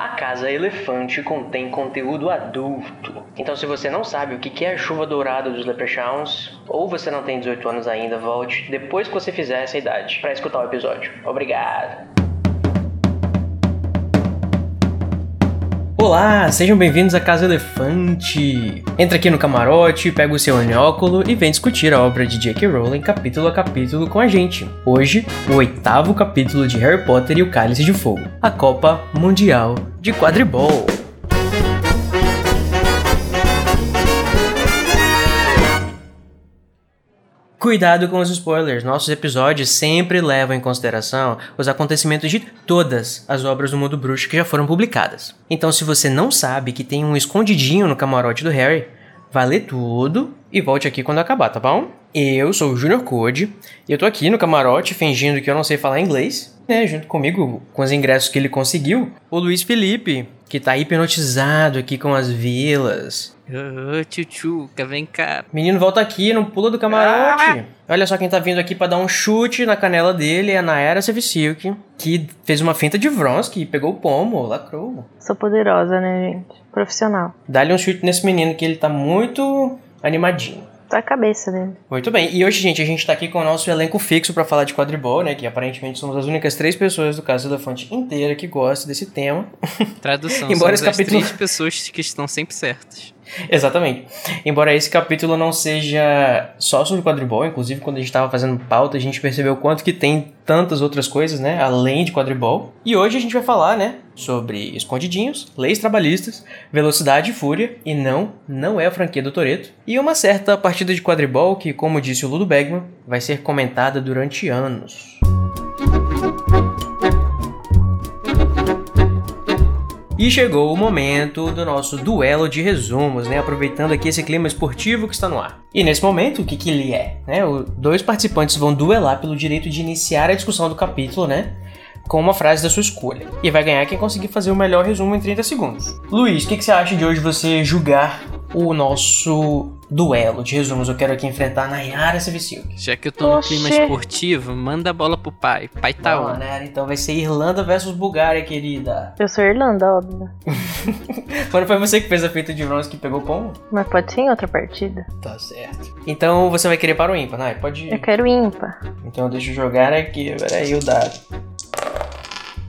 A Casa Elefante contém conteúdo adulto. Então, se você não sabe o que é a chuva dourada dos Leprechauns, ou você não tem 18 anos ainda, volte depois que você fizer essa idade para escutar o episódio. Obrigado. Olá, sejam bem-vindos à Casa Elefante. Entra aqui no camarote, pega o seu anóculo e vem discutir a obra de J.K. Rowling capítulo a capítulo com a gente. Hoje, o oitavo capítulo de Harry Potter e o Cálice de Fogo, a Copa Mundial de Quadribol. Cuidado com os spoilers. Nossos episódios sempre levam em consideração os acontecimentos de todas as obras do mundo bruxo que já foram publicadas. Então, se você não sabe que tem um escondidinho no camarote do Harry, vá ler tudo e volte aqui quando acabar, tá bom? Eu sou o Junior Code e eu tô aqui no camarote fingindo que eu não sei falar inglês, né? Junto comigo, com os ingressos que ele conseguiu, o Luiz Felipe, que tá hipnotizado aqui com as vilas. Ô, tchutchuca, vem cá. Menino, volta aqui, não pula do camarote. Ah! Olha só quem tá vindo aqui para dar um chute na canela dele, é a Naera Sevisilk, que fez uma finta de Vronsky, pegou o pomo, lacrou. Sou poderosa, né, gente? Profissional. Dá-lhe um chute nesse menino que ele tá muito animadinho a cabeça dele. Muito bem. E hoje, gente, a gente tá aqui com o nosso elenco fixo para falar de quadribol, né? Que aparentemente somos as únicas três pessoas do Caso Elefante inteira que gostam desse tema. Tradução. Embora somos esse capítulo... as três pessoas que estão sempre certas. Exatamente. Embora esse capítulo não seja só sobre quadribol, inclusive quando a gente estava fazendo pauta, a gente percebeu quanto que tem tantas outras coisas, né, além de quadribol. E hoje a gente vai falar, né, sobre escondidinhos, leis trabalhistas, velocidade e fúria, e não, não é a franquia do Toreto, e uma certa partida de quadribol que, como disse o Ludo Begman, vai ser comentada durante anos. E chegou o momento do nosso duelo de resumos, né? Aproveitando aqui esse clima esportivo que está no ar. E nesse momento, o que, que ele é? Né? O, dois participantes vão duelar pelo direito de iniciar a discussão do capítulo, né? Com uma frase da sua escolha. E vai ganhar quem conseguir fazer o melhor resumo em 30 segundos. Luiz, o que, que você acha de hoje você julgar o nosso duelo de resumos. Eu quero aqui enfrentar a Nayara Sevicilk. Já que eu tô no clima esportivo, manda a bola pro pai. Pai tá Não, Nayara, então vai ser Irlanda versus Bulgária, querida. Eu sou Irlanda, óbvio. Quando foi você que fez a feita de bronze que pegou como? Mas pode ser em outra partida. Tá certo. Então você vai querer para o ímpar, Nay? Pode ir. Eu quero ímpar. Então deixa eu jogar aqui. Peraí, o dado.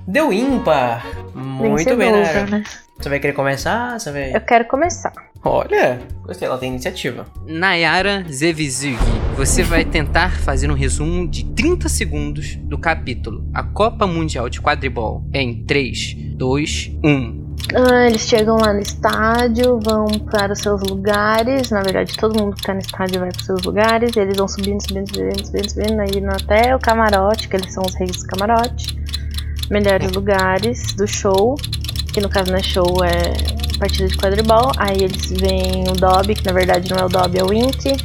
Deu ímpar. Muito bem, Nayara. Né? Você vai querer começar? Você vai... Eu quero começar. Olha, gostei, ela tem iniciativa. Nayara Zevizug, você vai tentar fazer um resumo de 30 segundos do capítulo A Copa Mundial de Quadribol em 3, 2, 1. Ah, eles chegam lá no estádio, vão para os seus lugares. Na verdade, todo mundo que tá no estádio vai para os seus lugares. Eles vão subindo, subindo, subindo, subindo, subindo, aí até o camarote, que eles são os reis do camarote. Melhores lugares do show, que no caso não é show, é partida de quadribol. Aí eles veem o Dobby, que na verdade não é o Dobby, é o Wink.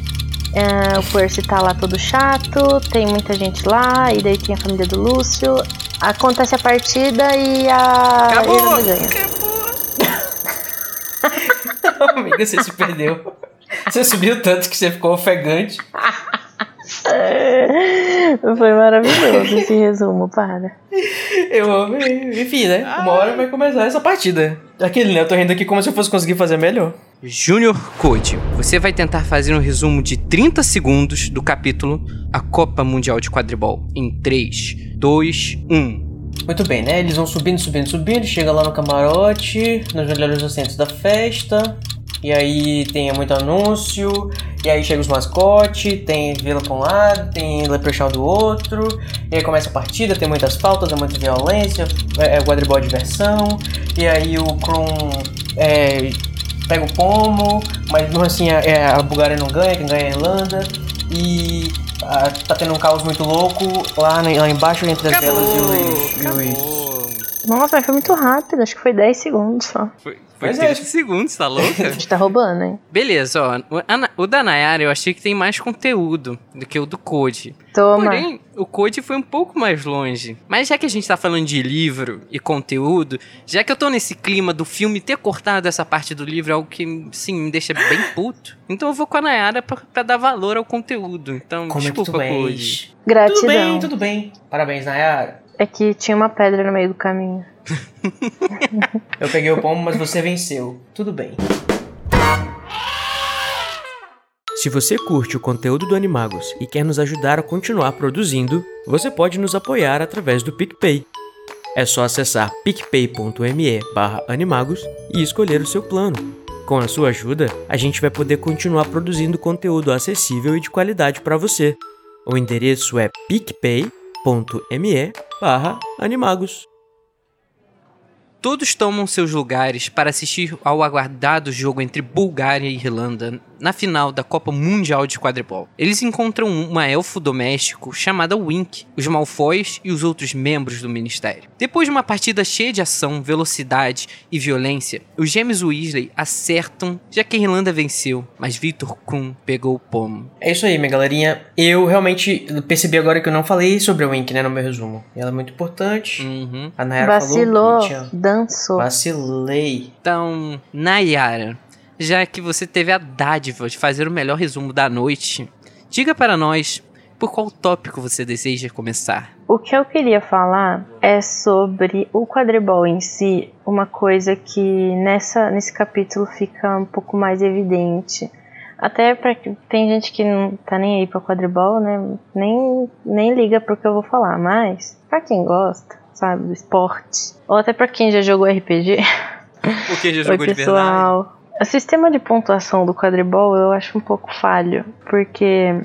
É, o Percy tá lá todo chato, tem muita gente lá, e daí tem a família do Lúcio. Acontece a partida e a Acabou, ganha. Acabou. Amiga, você se perdeu. Você subiu tanto que você ficou ofegante. Foi maravilhoso esse resumo, para. Eu amei. Enfim, né? Uma hora vai começar essa partida. Aquele, né? Eu tô rindo aqui como se eu fosse conseguir fazer melhor. Junior Code, você vai tentar fazer um resumo de 30 segundos do capítulo A Copa Mundial de Quadribol em 3, 2, 1. Muito bem, né? Eles vão subindo, subindo, subindo, chega lá no camarote, nos melhores assentos da festa. E aí tem muito anúncio, e aí chega os mascotes, tem Vila pra um lado, tem Leprechaun do outro, e aí começa a partida, tem muitas faltas, é muita violência, é, é quadribol de diversão, e aí o Krum é, pega o pomo, mas não assim a, é, a Bulgária não ganha, quem ganha é a Irlanda, e a, tá tendo um caos muito louco lá, lá embaixo entre as delas e o, e o Nossa, foi muito rápido, acho que foi 10 segundos só. Foi, foi 30 é. segundos, tá louca? A gente tá roubando, hein? Beleza, ó. O, o da Nayara eu achei que tem mais conteúdo do que o do Code. Toma. Porém, o Code foi um pouco mais longe. Mas já que a gente tá falando de livro e conteúdo, já que eu tô nesse clima do filme ter cortado essa parte do livro, é algo que, sim, me deixa bem puto. Então eu vou com a Nayara pra, pra dar valor ao conteúdo. Então, Como desculpa, é Code. Gratidão. Tudo bem, tudo bem. Parabéns, Nayara. É que tinha uma pedra no meio do caminho. Eu peguei o pombo, mas você venceu. Tudo bem. Se você curte o conteúdo do Animagos e quer nos ajudar a continuar produzindo, você pode nos apoiar através do PicPay. É só acessar picpay.me animagos e escolher o seu plano. Com a sua ajuda, a gente vai poder continuar produzindo conteúdo acessível e de qualidade para você. O endereço é picpay.me animagos. Todos tomam seus lugares para assistir ao aguardado jogo entre Bulgária e Irlanda na final da Copa Mundial de Quadribol. Eles encontram uma elfo doméstico chamada Wink, os Malfoys e os outros membros do Ministério. Depois de uma partida cheia de ação, velocidade e violência, os gêmeos Weasley acertam já que a Irlanda venceu, mas Victor Krum pegou o pomo. É isso aí, minha galerinha. Eu realmente percebi agora que eu não falei sobre a Wink, né, no meu resumo. Ela é muito importante. Uhum. A Nayara Vacilou, falou tinha... dançou. Vacilei. Então, Nayara, já que você teve a dádiva de fazer o melhor resumo da noite, diga para nós por qual tópico você deseja começar. O que eu queria falar é sobre o quadribol em si, uma coisa que nessa, nesse capítulo fica um pouco mais evidente. Até para tem gente que não tá nem aí para quadribol, né? Nem, nem liga pro que eu vou falar, mas para quem gosta, sabe, do esporte, ou até para quem já jogou RPG. O que já Oi, jogou de verdade? O sistema de pontuação do quadribol eu acho um pouco falho, porque,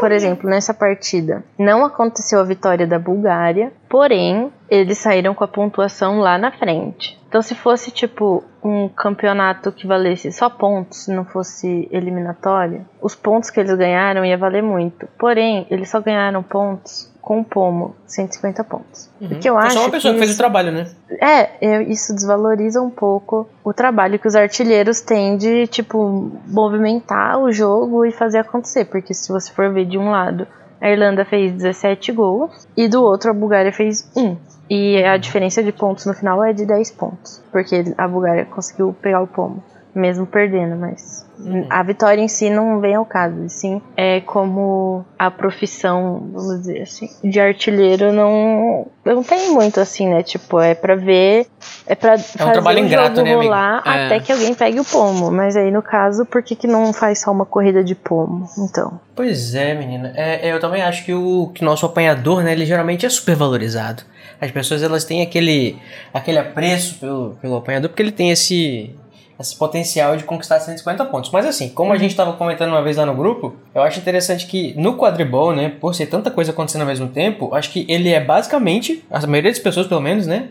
por exemplo, nessa partida não aconteceu a vitória da Bulgária, porém eles saíram com a pontuação lá na frente. Então, se fosse tipo um campeonato que valesse só pontos, não fosse eliminatório, os pontos que eles ganharam ia valer muito. Porém, eles só ganharam pontos com o pomo, 150 pontos. O que eu Foi acho só uma pessoa que, fez o trabalho, né? é, eu- isso desvaloriza um pouco o trabalho que os artilheiros têm de, tipo, movimentar o jogo e fazer acontecer. Porque se você for ver de um lado, a Irlanda fez 17 gols e do outro a Bulgária fez 1. E a diferença de pontos no final é de 10 pontos. Porque a Bulgária conseguiu pegar o pomo, mesmo perdendo, mas. A vitória em si não vem ao caso, sim é como a profissão, vamos dizer assim, de artilheiro não não tem muito assim, né? Tipo, é pra ver, é pra fazer trabalho o ingrato, jogo né, rolar É. até que alguém pegue o pomo. Mas aí no caso, por que, que não faz só uma corrida de pomo? Então, Pois é, menina. É, eu também acho que o que nosso apanhador, né, ele geralmente é super valorizado. As pessoas elas têm aquele aquele apreço pelo, pelo apanhador porque ele tem esse esse potencial de conquistar 150 pontos. Mas assim, como a gente estava comentando uma vez lá no grupo, eu acho interessante que no quadribol, né, por ser tanta coisa acontecendo ao mesmo tempo, acho que ele é basicamente, a maioria das pessoas pelo menos, né,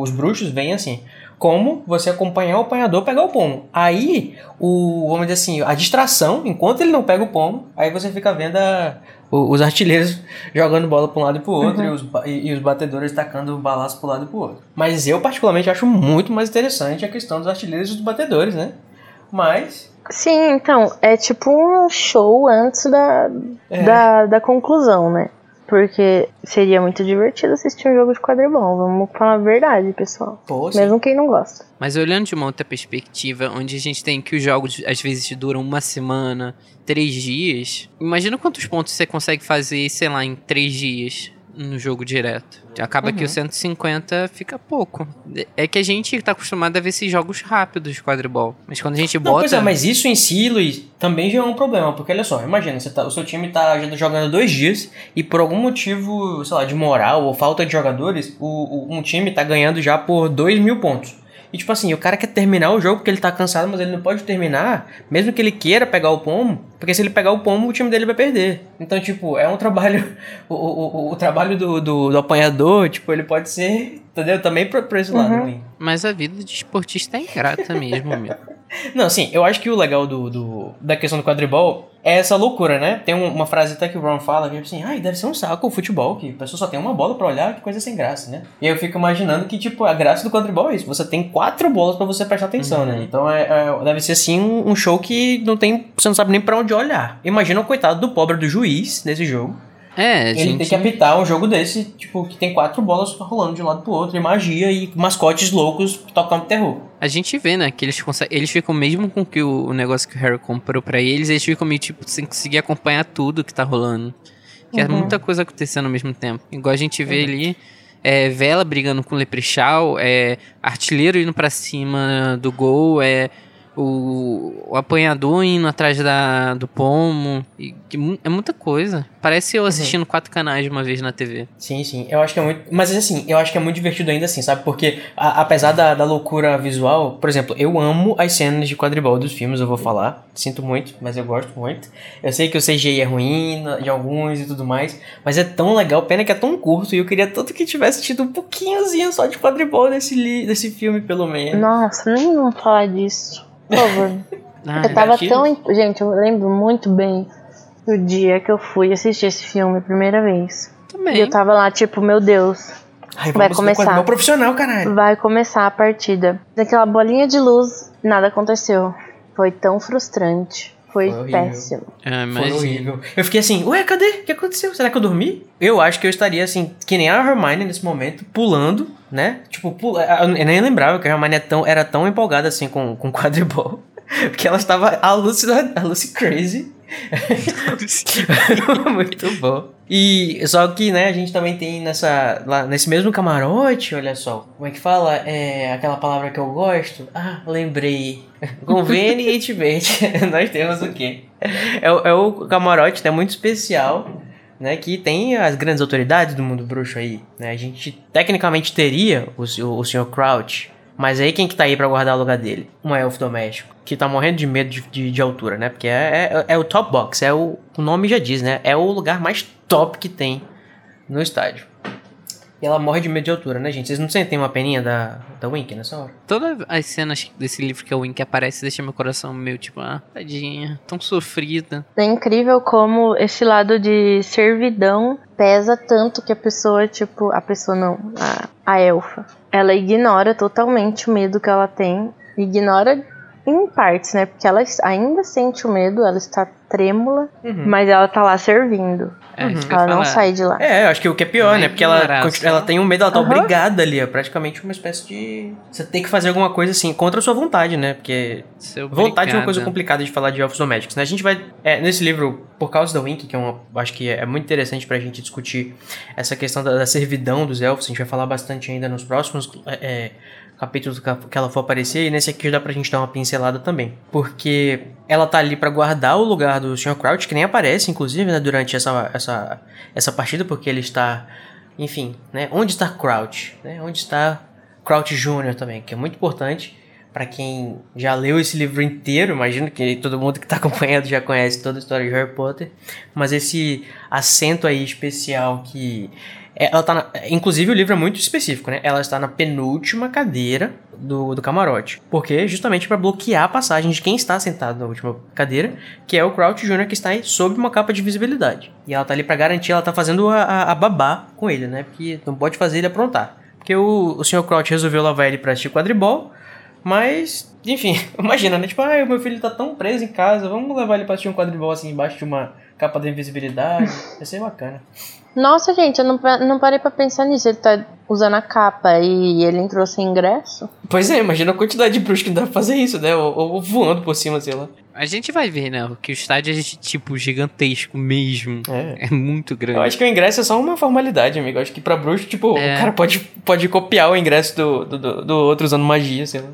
os bruxos veem assim, como você acompanhar o apanhador pegar o pomo. Aí, o, vamos dizer assim, a distração, enquanto ele não pega o pomo, aí você fica vendo a- o- os artilheiros jogando bola para um lado e para o outro e, os, e- e os batedores tacando balaço para um lado e para o outro. Mas eu, particularmente, acho muito mais interessante a questão dos artilheiros e dos batedores, né? Mas, sim, então, é tipo um show antes da, É. da, da conclusão, né? Porque seria muito divertido assistir um jogo de quadribol. Vamos falar a verdade, pessoal. pô, assim, Mesmo quem não gosta. Mas olhando de uma outra perspectiva, onde a gente tem que os jogos às vezes duram uma semana, três dias, imagina quantos pontos você consegue fazer, sei lá, em três dias no jogo direto. Acaba que o 150 fica pouco. É que a gente tá acostumado a ver esses jogos rápidos de quadribol. Mas quando a gente Não, bota. pois é, mas isso em si, Luiz, também já é um problema. Porque olha só, imagina, tá- o seu time tá jogando dois dias e por algum motivo, sei lá, de moral ou falta de jogadores, o, o- um time tá ganhando já por dois mil pontos. E tipo assim, o cara quer terminar o jogo porque ele tá cansado, mas ele não pode terminar, mesmo que ele queira pegar o pomo, porque se ele pegar o pomo, o time dele vai perder. Então, tipo, é um trabalho. O, o, o, o trabalho do, do, do apanhador, tipo, ele pode ser. Entendeu? Também pra, pra esse lado, ruim. Mas a vida de esportista é ingrata mesmo, meu. Não, assim, eu acho que o legal do, do- da questão do quadribol é essa loucura, né? Tem um- uma frase até que o Ron fala, que é assim, ai, deve ser um saco o futebol, que a pessoa só tem uma bola pra olhar, que coisa sem graça, né? E eu fico imaginando que, tipo, a graça do quadribol é isso, você tem quatro bolas pra você prestar atenção, né? Então é, é- deve ser, assim, um, um show que não tem, você não sabe nem pra onde olhar. Imagina o coitado do pobre do juiz nesse jogo, É, a ele gente. tem que apitar um jogo desse, tipo, que tem quatro bolas rolando de um lado pro outro, e magia, e mascotes loucos tocando terror. A gente vê, né, que eles conseguem. Eles ficam, mesmo com que o, o negócio que o Harry comprou pra eles, eles ficam meio tipo sem conseguir acompanhar tudo que tá rolando. Que é Uhum. muita coisa acontecendo ao mesmo tempo. Igual a gente vê ali. é Vela brigando com o Leprechaun, é Artilheiro indo pra cima do gol, é o, o apanhador indo atrás da, do pomo. E, que, é muita coisa. Parece eu assistindo uhum. quatro canais de uma vez na TV. Sim, sim. Eu acho que é muito. Mas assim, eu acho que é muito divertido ainda assim, sabe? Porque a, apesar da, da loucura visual, por exemplo, eu amo as cenas de quadribol dos filmes, eu vou falar. Sinto muito, mas eu gosto muito. Eu sei que o CGI é ruim de alguns e tudo mais, mas é tão legal. Pena que é tão curto e eu queria tanto que tivesse tido um pouquinhozinho só de quadribol nesse, desse filme, pelo menos. Nossa, nem vamos falar disso. Por favor. Ah, eu tava tão. Gente, eu lembro muito bem do dia que eu fui assistir esse filme a primeira vez. Também. E eu tava lá, tipo, meu Deus. Ai, vai começar. Meu profissional, caralho. Vai começar a partida. Daquela bolinha de luz, nada aconteceu. Foi tão frustrante. Foi, Foi péssimo. É, Foi horrível. Eu fiquei assim, ué, cadê? O que aconteceu? Será que eu dormi? Eu acho que eu estaria assim, que nem a Hermione nesse momento, pulando, né? Tipo, pula... eu nem lembrava que a Hermione é tão, era tão empolgada assim com, com quadribol. Porque ela estava a Lucy, a Lucy crazy. Muito bom. E só que, né, a gente também tem nessa lá nesse mesmo camarote, olha só, como é que fala? É aquela palavra que eu gosto. Ah, lembrei. Convenientemente, nós temos o quê? É, é o camarote, né, muito especial, né, que tem as grandes autoridades do mundo bruxo aí, né? A gente tecnicamente teria o, o, o Sr. Crouch, mas aí quem que tá aí para guardar o lugar dele? Um elfo doméstico, que tá morrendo de medo de, de, de altura, né? Porque é, é, é, o top box, é o, o nome já diz, né? É o lugar mais top que tem no estádio. E ela morre de medo de altura, né, gente? Vocês não sentem uma peninha da, da Wink nessa hora? Todas as cenas desse livro que a Wink aparece deixa meu coração meio tipo, ah, tadinha, tão sofrida. É incrível como esse lado de servidão pesa tanto que a pessoa, tipo, a pessoa não, a, a elfa, ela ignora totalmente o medo que ela tem, ignora em partes, né? Porque ela ainda sente o medo, ela está trêmula, uhum. mas ela tá lá servindo. É, uhum. Ela não sai de lá. É, eu acho que o que é pior, né? Porque ela, ela tem um medo, ela tá uhum. obrigada ali. É praticamente uma espécie de. Você tem que fazer alguma coisa assim, contra a sua vontade, né? Porque. Vontade é uma coisa complicada de falar de elfos domésticos, né? A gente vai. É, nesse livro, por causa da Wink, que é uma. Acho que é muito interessante pra gente discutir essa questão da, da servidão dos elfos. A gente vai falar bastante ainda nos próximos. É, capítulos que ela for aparecer, e nesse aqui dá pra gente dar uma pincelada também. Porque ela tá ali para guardar o lugar do Sr. Crouch, que nem aparece, inclusive, né, durante essa, essa, essa partida, porque ele está. Enfim, né? Onde está Crouch? Né? Onde está Crouch Jr. também, que é muito importante para quem já leu esse livro inteiro, imagino que todo mundo que está acompanhando já conhece toda a história de Harry Potter, mas esse acento aí especial que ela tá na, inclusive o livro é muito específico, né? Ela está na penúltima cadeira do, do camarote. Porque justamente para bloquear a passagem de quem está sentado na última cadeira, que é o Crouch Jr., que está aí sob uma capa de visibilidade. E ela tá ali para garantir, ela tá fazendo a, a, a, babá com ele, né? Porque não pode fazer ele aprontar. Porque o, o Sr. Crouch resolveu levar ele pra assistir quadribol, mas, enfim, imagina, né? Tipo, ah, meu filho tá tão preso em casa, vamos levar ele pra assistir um quadribol assim embaixo de uma capa de invisibilidade. Vai ser bacana. Nossa, gente, eu não, não parei pra pensar nisso. Ele tá usando a capa e ele entrou sem ingresso. Pois é, imagina a quantidade de bruxos que dá pra fazer isso, né? Ou, ou, voando por cima, sei lá. A gente vai ver, né? Que o estádio é tipo gigantesco mesmo. É. é muito grande. Eu acho que o ingresso é só uma formalidade, amigo. Eu acho que pra bruxo, tipo, é. o cara pode, pode copiar o ingresso do, do, do, do outro usando magia, sei lá.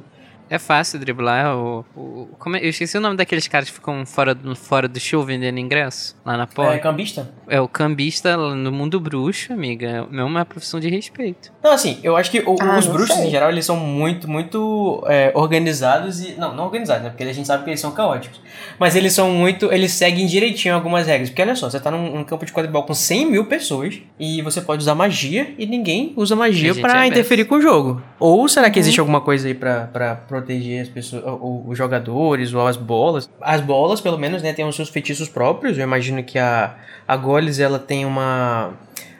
É fácil driblar. O, o, como é, eu esqueci o nome daqueles caras que ficam fora, fora do show vendendo ingresso lá na porta. É cambista? É o cambista no mundo bruxo, amiga. É uma profissão de respeito. Não, assim, eu acho que o, ah, os bruxos sei. em geral eles são muito, muito é, organizados e. Não, não organizados, né? Porque a gente sabe que eles são caóticos. Mas eles são muito. Eles seguem direitinho algumas regras. Porque olha só, você tá num, num campo de quadribol com 100 mil pessoas e você pode usar magia e ninguém usa magia para é interferir com o jogo. Ou será que uhum. existe alguma coisa aí pra, pra proteger as pessoas, os jogadores ou as bolas. As bolas, pelo menos, né, tem os seus feitiços próprios. Eu imagino que a, a Goles, ela tem uma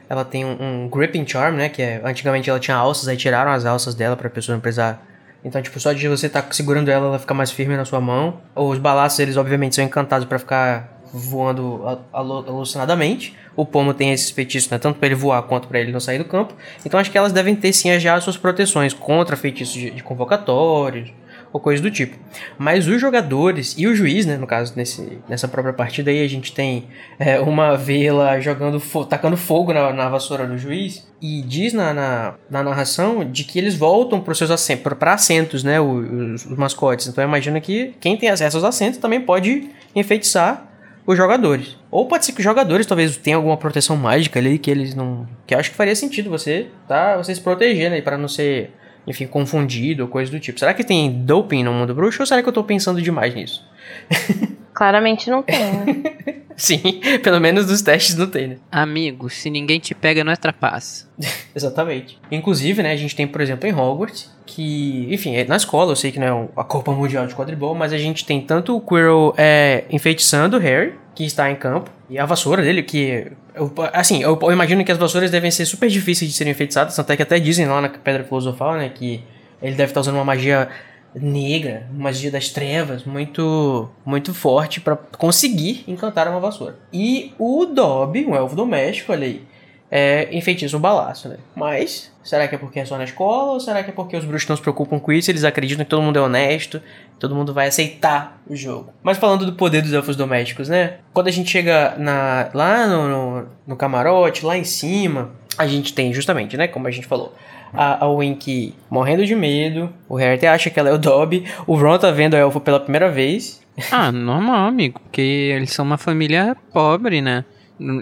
ela tem um, um, gripping charm, né, que é antigamente ela tinha alças, aí tiraram as alças dela para a pessoa não precisar então, tipo, só de você estar tá segurando ela, ela fica mais firme na sua mão. Os balaços, eles obviamente são encantados para ficar voando alucinadamente. O pomo tem esses feitiços, né? Tanto para ele voar quanto para ele não sair do campo. Então acho que elas devem ter sim já as suas proteções contra feitiços de, de convocatórios ou coisa do tipo. Mas os jogadores e o juiz, né, no caso, nesse, nessa própria partida aí, a gente tem é, uma vela jogando, fo tacando fogo na, na, vassoura do juiz, e diz na, na, na narração de que eles voltam para seus assentos, para assentos, né, os, os mascotes. Então imagina que quem tem acesso aos assentos também pode enfeitiçar os jogadores. Ou pode ser que os jogadores talvez tenham alguma proteção mágica ali que eles não. Que eu acho que faria sentido você tá você se proteger, né? Pra não ser enfim, confundido ou coisa do tipo. Será que tem doping no mundo bruxo ou será que eu tô pensando demais nisso? Claramente não tem, né? Sim, pelo menos dos testes não tem, né? Amigo, se ninguém te pega, não é trapaça. Exatamente. Inclusive, né, a gente tem, por exemplo, em Hogwarts, que, enfim, é, na escola eu sei que não é a Copa Mundial de Quadribol, mas a gente tem tanto o Quirrell é, enfeitiçando o Harry, que está em campo, e a vassoura dele, que. Eu, assim, eu, eu, imagino que as vassouras devem ser super difíceis de serem enfeitiçadas, tanto é que até dizem lá na Pedra Filosofal, né, que ele deve estar usando uma magia negra, magia das trevas, muito muito forte para conseguir encantar uma vassoura. E o Dobby, um elfo doméstico, olha aí, é, enfeitiça um balaço, né? Mas, será que é porque é só na escola? Ou será que é porque os bruxos não se preocupam com isso? Eles acreditam que todo mundo é honesto, todo mundo vai aceitar o jogo. Mas falando do poder dos elfos domésticos, né? Quando a gente chega na, lá no, no, no camarote, lá em cima, a gente tem justamente, né? Como a gente falou, a, a Wink morrendo de medo, o Harry até acha que ela é o Dobby, o Ron tá vendo a elfo pela primeira vez. Ah, normal, amigo, porque eles são uma família pobre, né?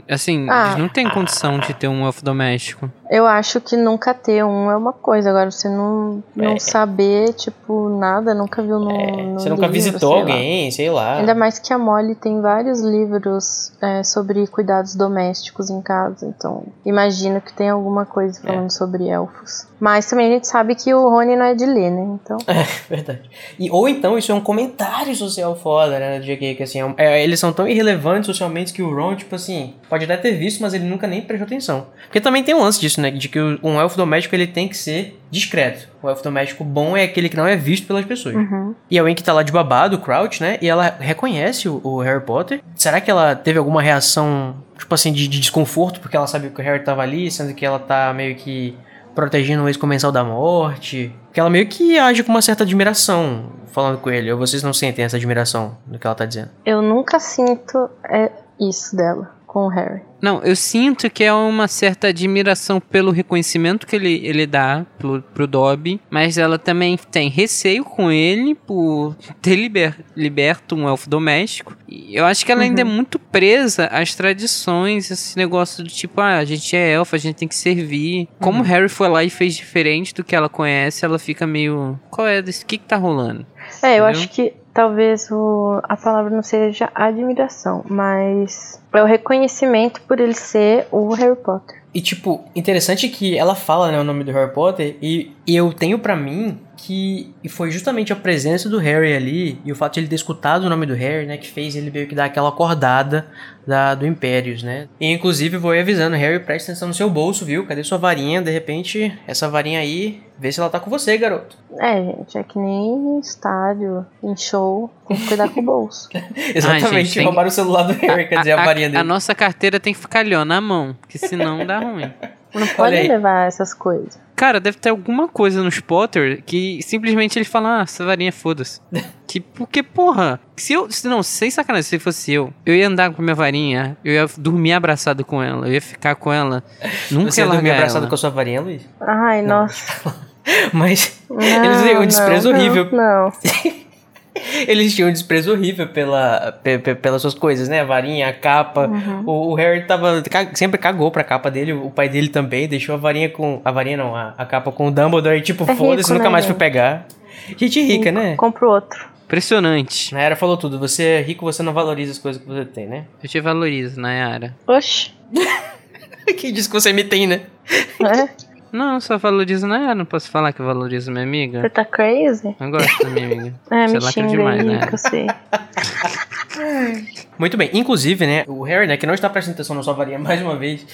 Assim, ah, eles não tem condição de ter um elfo doméstico. Eu acho que nunca ter um é uma coisa. Agora, você não, não é. saber, tipo, nada, nunca viu no. É. no você nunca livro, visitou sei alguém, lá. sei lá. Ainda mais que a Molly tem vários livros é, sobre cuidados domésticos em casa. Então, imagino que tem alguma coisa é. falando sobre elfos. Mas também a gente sabe que o Rony não é de ler, né? Então. É, verdade. E, ou então isso é um comentário social foda, né? De que, assim, é, eles são tão irrelevantes socialmente que o Ron, tipo assim, pode até ter visto, mas ele nunca nem prestou atenção. Porque também tem um lance disso, né? De que um elfo doméstico ele tem que ser discreto. O elfo doméstico bom é aquele que não é visto pelas pessoas. Uhum. E a Wink tá lá de babado, o Crouch, né? E ela reconhece o, o, Harry Potter. Será que ela teve alguma reação, tipo assim, de, de desconforto porque ela sabia que o Harry tava ali, sendo que ela tá meio que protegendo o ex-comensal da morte? Que ela meio que age com uma certa admiração falando com ele. Ou vocês não sentem essa admiração do que ela tá dizendo? Eu nunca sinto é, isso dela com o Harry. Não, eu sinto que é uma certa admiração pelo reconhecimento que ele, ele dá pro, pro Dobby, mas ela também tem receio com ele por ter liber, liberto um elfo doméstico. E eu acho que ela uhum. ainda é uhum. muito presa às tradições, esse negócio do tipo, ah, a gente é elfo, a gente tem que servir. Como uhum. Harry foi lá e fez diferente do que ela conhece, ela fica meio. Qual é desse? O que, que tá rolando? É, eu Entendeu? acho que talvez o, a palavra não seja admiração, mas é o reconhecimento por ele ser o Harry Potter. E, tipo, interessante que ela fala né, o nome do Harry Potter e, e eu tenho para mim que foi justamente a presença do Harry ali e o fato de ele ter escutado o nome do Harry, né, que fez ele meio que dar aquela acordada da, do Impérios, né. E, inclusive, vou avisando, Harry, preste atenção no seu bolso, viu? Cadê sua varinha? De repente, essa varinha aí, vê se ela tá com você, garoto. É, gente, é que nem em estádio, em show, tem que cuidar com o bolso. Exatamente, Ai, gente, roubaram o celular do Harry, quer dizer, a, a varinha dele. A nossa carteira tem que ficar ali, ó, na mão, que senão dá ruim. Não pode levar essas coisas. Cara, deve ter alguma coisa nos Potter que simplesmente ele fala, ah, essa varinha foda-se. que, porque, porra, se eu. Não, sem sacanagem, se fosse eu, eu ia andar com minha varinha, eu ia dormir abraçado com ela, eu ia ficar com ela. Nunca Você ia dormir abraçado ela. com a sua varinha, Luiz? Ai, não. nossa. Mas não, eles têm um desprezo não, horrível. Não. Eles tinham um desprezo horrível pela, pelas suas coisas, né? A varinha, a capa. Uhum. O, o, Harry tava, sempre cagou pra capa dele, o pai dele também, deixou a varinha com. A varinha não, a, a capa com o Dumbledore e tipo, é foda-se, nunca né, mais foi pegar. Gente rica, rico. né? Compra outro. Impressionante. Nayara falou tudo. Você é rico, você não valoriza as coisas que você tem, né? Eu te valorizo, Nayara. Oxi. que diz que você me tem, né? É. Não, só valorizo, não é? Não posso falar que eu valorizo minha amiga. Você tá crazy? Eu gosto da minha amiga. é, me xinga demais, né? Que eu sei. Muito bem, inclusive, né, o Harry, né, que não está prestando atenção na sua varinha mais uma vez,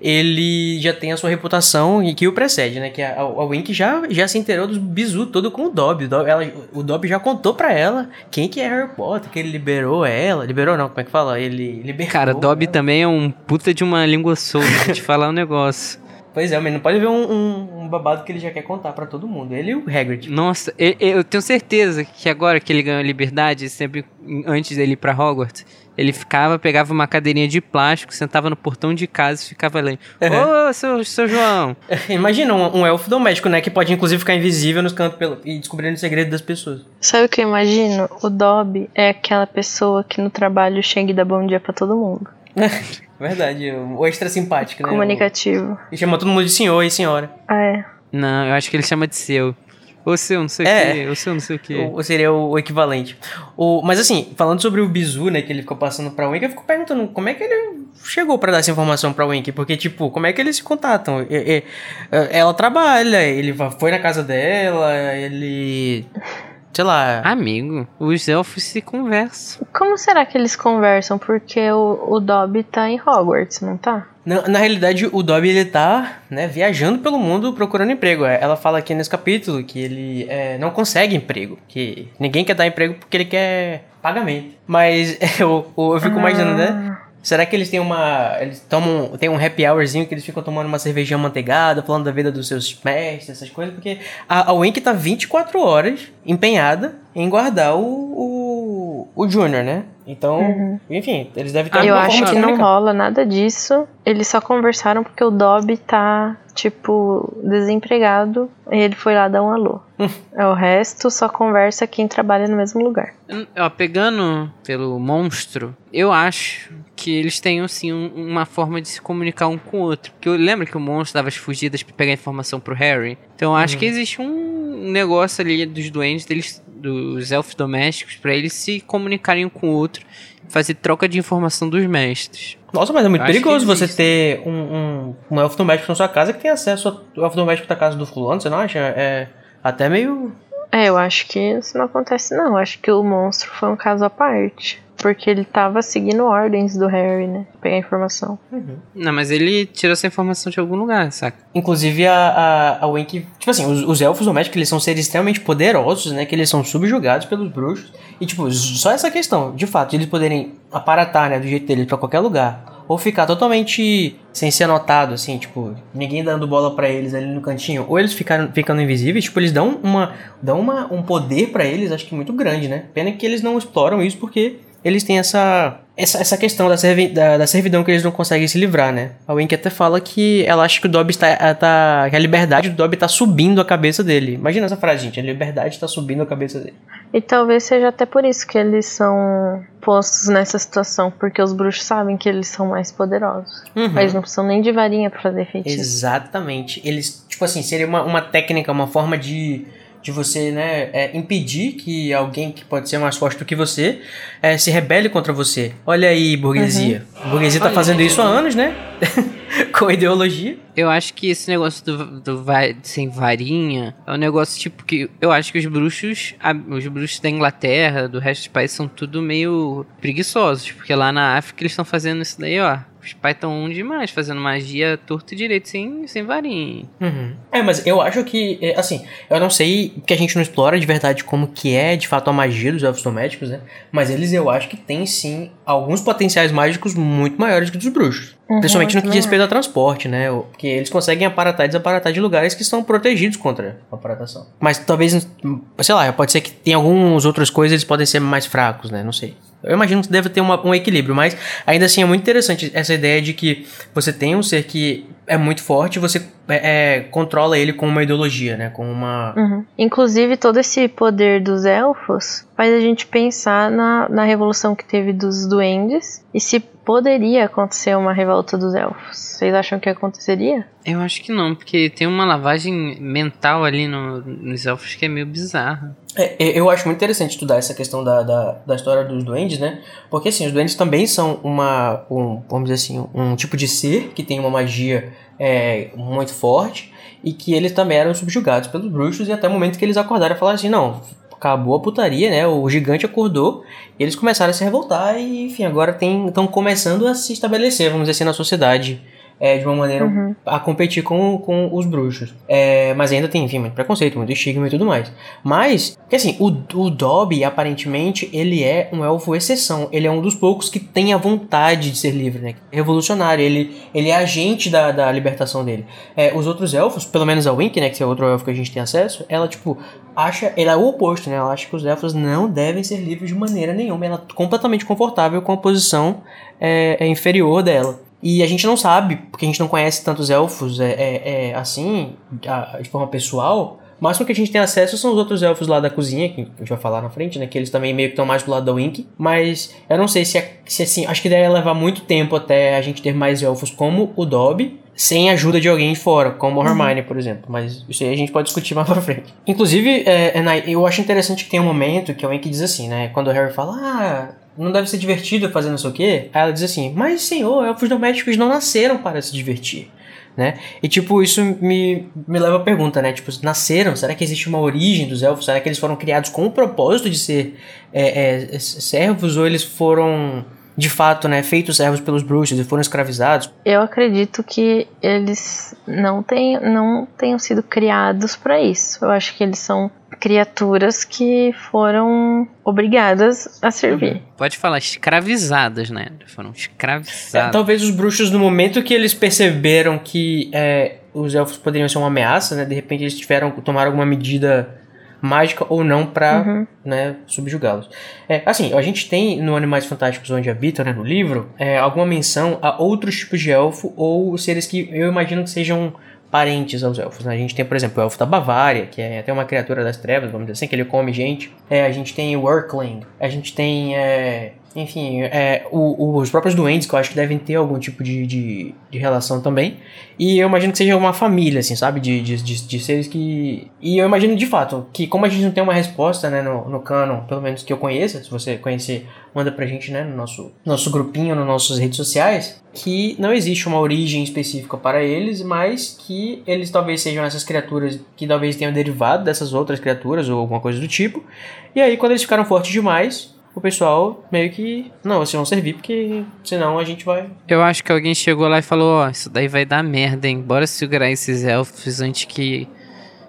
ele já tem a sua reputação e que o precede, né, que a, a Wink já, já se inteirou dos bizu todo com o Dobby. O Dobby, ela, o Dobby já contou pra ela quem que é Harry Potter, que ele liberou ela, liberou não, como é que fala? Ele liberou. Cara, Dobby também é um puta de uma língua solta, te falar um negócio. Pois é, mas não pode ver um, um, um babado que ele já quer contar pra todo mundo. Ele e o Hagrid. Nossa, e- e- eu tenho certeza que agora que ele ganhou a liberdade, sempre antes dele ir pra Hogwarts, ele ficava, pegava uma cadeirinha de plástico, sentava no portão de casa e ficava ali. Ô, seu, seu João! Imagina um, um elfo doméstico, né? Que pode inclusive ficar invisível nos cantos pelo, e descobrindo o segredo das pessoas. Sabe o que eu imagino? O Dobby é aquela pessoa que no trabalho chega e dá bom dia pra todo mundo. Verdade, o extra simpático, né? Comunicativo. O- E chama todo mundo de senhor e senhora. Ah, é. Não, eu acho que ele chama de seu. Ô seu, não sei o É. quê, ô seu, não sei o quê. Ou seria o, o equivalente. O, mas assim, falando sobre o Bizu, né, que ele ficou passando pra Wink, eu fico perguntando como é que ele chegou pra dar essa informação pra Wink, porque, tipo, como é que eles se contatam? E- e- ela trabalha, ele foi na casa dela, ele. Sei lá. Amigo, os elfos se conversam. Como será que eles conversam? Porque o, o Dobby tá em Hogwarts, não tá? Na, na realidade, o Dobby, ele tá, né, viajando pelo mundo procurando emprego. É, Ela fala aqui nesse capítulo que ele é, não consegue emprego, que ninguém quer dar emprego porque ele quer pagamento. Mas eu, eu, eu fico imaginando, né? Será que eles têm uma. Eles tomam. Tem um happy hourzinho que eles ficam tomando uma cervejinha manteigada, falando da vida dos seus mestres, essas coisas? Porque a, a Wink tá 24 horas empenhada em guardar o. o, o Junior, né? Então, enfim, eles devem ter Eu alguma acho forma de que não rola nada disso. Eles só conversaram porque o Dobby tá, tipo, desempregado e ele foi lá dar um alô. é o resto só conversa quem trabalha no mesmo lugar. Hum, Ó, pegando pelo monstro, eu acho que eles têm, assim, um- uma forma de se comunicar um com o outro. Porque eu lembro que o monstro dava as fugidas pra pegar informação pro Harry. Então eu acho que existe um negócio ali dos duendes, deles, dos elfos domésticos, pra eles se comunicarem um com o outro. Fazer troca de informação dos mestres. Nossa, mas é muito Acho perigoso você ter um, um, um elfo doméstico na sua casa que tem acesso ao elfo doméstico da casa do fulano, você não acha? É até meio. É, eu acho que isso não acontece não. Eu acho que o monstro foi um caso à parte. Porque ele tava seguindo ordens do Harry, né? Pegar informação. Não, mas ele tirou essa informação de algum lugar, saca? Inclusive a, a, a Wink. Tipo assim, os, os elfos domésticos eles são seres extremamente poderosos, né? Que eles são subjugados pelos bruxos. E, tipo, só essa questão, de fato, de eles poderem aparatar, né, do jeito deles pra qualquer lugar. Ou ficar totalmente sem ser notado, assim, tipo, ninguém dando bola pra eles ali no cantinho. Ou eles ficaram, ficando invisíveis, tipo, eles dão uma. dão uma, um poder pra eles, acho que muito grande, né? Pena que eles não exploram isso porque eles têm essa. Essa, essa questão da, servi da, da servidão que eles não conseguem se livrar, né? A Wink até fala que ela acha que o Dobby está, tá. que a liberdade do Dobby tá subindo a cabeça dele. Imagina essa frase, gente. A liberdade tá subindo a cabeça dele. E talvez seja até por isso que eles são postos nessa situação. Porque os bruxos sabem que eles são mais poderosos. Uhum. Mas não precisam nem de varinha pra fazer feitiço. Exatamente. Eles, tipo assim, seria uma, uma técnica, uma forma de, de você, né, é, impedir que alguém que pode ser mais forte do que você é, se rebele contra você. Olha aí, burguesia. A burguesia tá Olha fazendo isso há anos, né? Com ideologia. Eu acho que esse negócio do, do vai, sem varinha é um negócio tipo que eu acho que os bruxos, a- os bruxos da Inglaterra, do resto dos países são tudo meio preguiçosos, porque lá na África eles estão fazendo isso daí, ó. Os pais estão um demais, fazendo magia torto e direito sem, sem varinha. Uhum. É, mas eu acho que, é, assim, eu não sei que a gente não explora de verdade como que é de fato a magia dos elfos domésticos, né? Mas eles eu acho que tem sim alguns potenciais mágicos muito maiores que dos bruxos. Uhum, Principalmente no que diz respeito ao transporte, né? O- Porque eles conseguem aparatar e desaparatar de lugares que são protegidos contra a aparatação. Mas talvez, sei lá, pode ser que tem algumas outras coisas eles podem ser mais fracos, né? Não sei. Eu imagino que deve ter uma- um equilíbrio, mas ainda assim é muito interessante essa ideia de que você tem um ser que é muito forte e você é, é, controla ele com uma ideologia, né? Com uma. Uhum. Inclusive, todo esse poder dos elfos faz a gente pensar na, na revolução que teve dos duendes e se poderia acontecer uma revolta dos elfos. Vocês acham que aconteceria? Eu acho que não, porque tem uma lavagem mental ali no- nos elfos que é meio bizarra. É, é, eu acho muito interessante estudar essa questão da, da, da história dos duendes, né? Porque assim, os duendes também são uma. Um, vamos dizer assim, um tipo de ser que tem uma magia é, muito forte e que eles também eram subjugados pelos bruxos e até o momento que eles acordaram e falaram assim, não. Acabou a putaria, né? O gigante acordou e eles começaram a se revoltar e, enfim, agora estão começando a se estabelecer, vamos dizer assim, na sociedade é, de uma maneira a competir com, com os bruxos. É, mas ainda tem, enfim, muito preconceito, muito estigma e tudo mais. Mas, que assim, o, o Dobby, aparentemente, ele é um elfo exceção. Ele é um dos poucos que tem a vontade de ser livre, né? Revolucionário. Ele, ele é agente da, da libertação dele. É, os outros elfos, pelo menos a Wink, né? Que é outro elfo que a gente tem acesso, ela, tipo, acha. Ela é o oposto, né? Ela acha que os elfos não devem ser livres de maneira nenhuma. Ela é completamente confortável com a posição é, é inferior dela. E a gente não sabe, porque a gente não conhece tantos elfos é, é, é assim, de forma pessoal. O máximo que a gente tem acesso são os outros elfos lá da cozinha, que a gente vai falar na frente, né? Que eles também meio que estão mais do lado da Wink. Mas eu não sei se, é, se assim, acho que deve levar muito tempo até a gente ter mais elfos como o Dobby, sem a ajuda de alguém fora, como a uhum. Hermione, por exemplo. Mas isso aí a gente pode discutir mais pra frente. Inclusive, é, eu acho interessante que tem um momento que a Wink diz assim, né? Quando o Harry fala, ah não deve ser divertido fazer não sei o quê. Aí ela diz assim, mas senhor, elfos domésticos não nasceram para se divertir. Né? E tipo, isso me, me leva à pergunta, né? Tipo, nasceram? Será que existe uma origem dos elfos? Será que eles foram criados com o propósito de ser é, é, servos? Ou eles foram de fato, né, feitos servos pelos bruxos e foram escravizados? Eu acredito que eles não, tenham, não tenham sido criados para isso. Eu acho que eles são criaturas que foram obrigadas a servir. Uhum. Pode falar escravizadas, né? Foram escravizadas. É, talvez os bruxos, no momento que eles perceberam que é, os elfos poderiam ser uma ameaça, né? De repente eles tiveram tomar alguma medida mágica ou não para uhum. né, subjugá-los. É, assim, a gente tem no Animais Fantásticos Onde Habitam, né, no livro, é, alguma menção a outros tipos de elfo ou seres que eu imagino que sejam parentes aos elfos. Né? A gente tem, por exemplo, o elfo da Bavária, que é até uma criatura das trevas, vamos dizer assim, que ele come gente. É, a gente tem o Urkling, a gente tem é, enfim, é, o, os próprios doentes que eu acho que devem ter algum tipo de, de, de, relação também. E eu imagino que seja uma família, assim, sabe? De, de, de, de, seres que. E eu imagino de fato que, como a gente não tem uma resposta, né, no, no canon, pelo menos que eu conheça, se você conhecer, manda pra gente, né, no nosso, nosso grupinho, nas nossas redes sociais, que não existe uma origem específica para eles, mas que eles talvez sejam essas criaturas que talvez tenham derivado dessas outras criaturas ou alguma coisa do tipo. E aí, quando eles ficaram fortes demais, o pessoal meio que. Não, vocês vão servir porque senão a gente vai. Eu acho que alguém chegou lá e falou: Ó, isso daí vai dar merda, hein? Bora segurar esses elfos antes que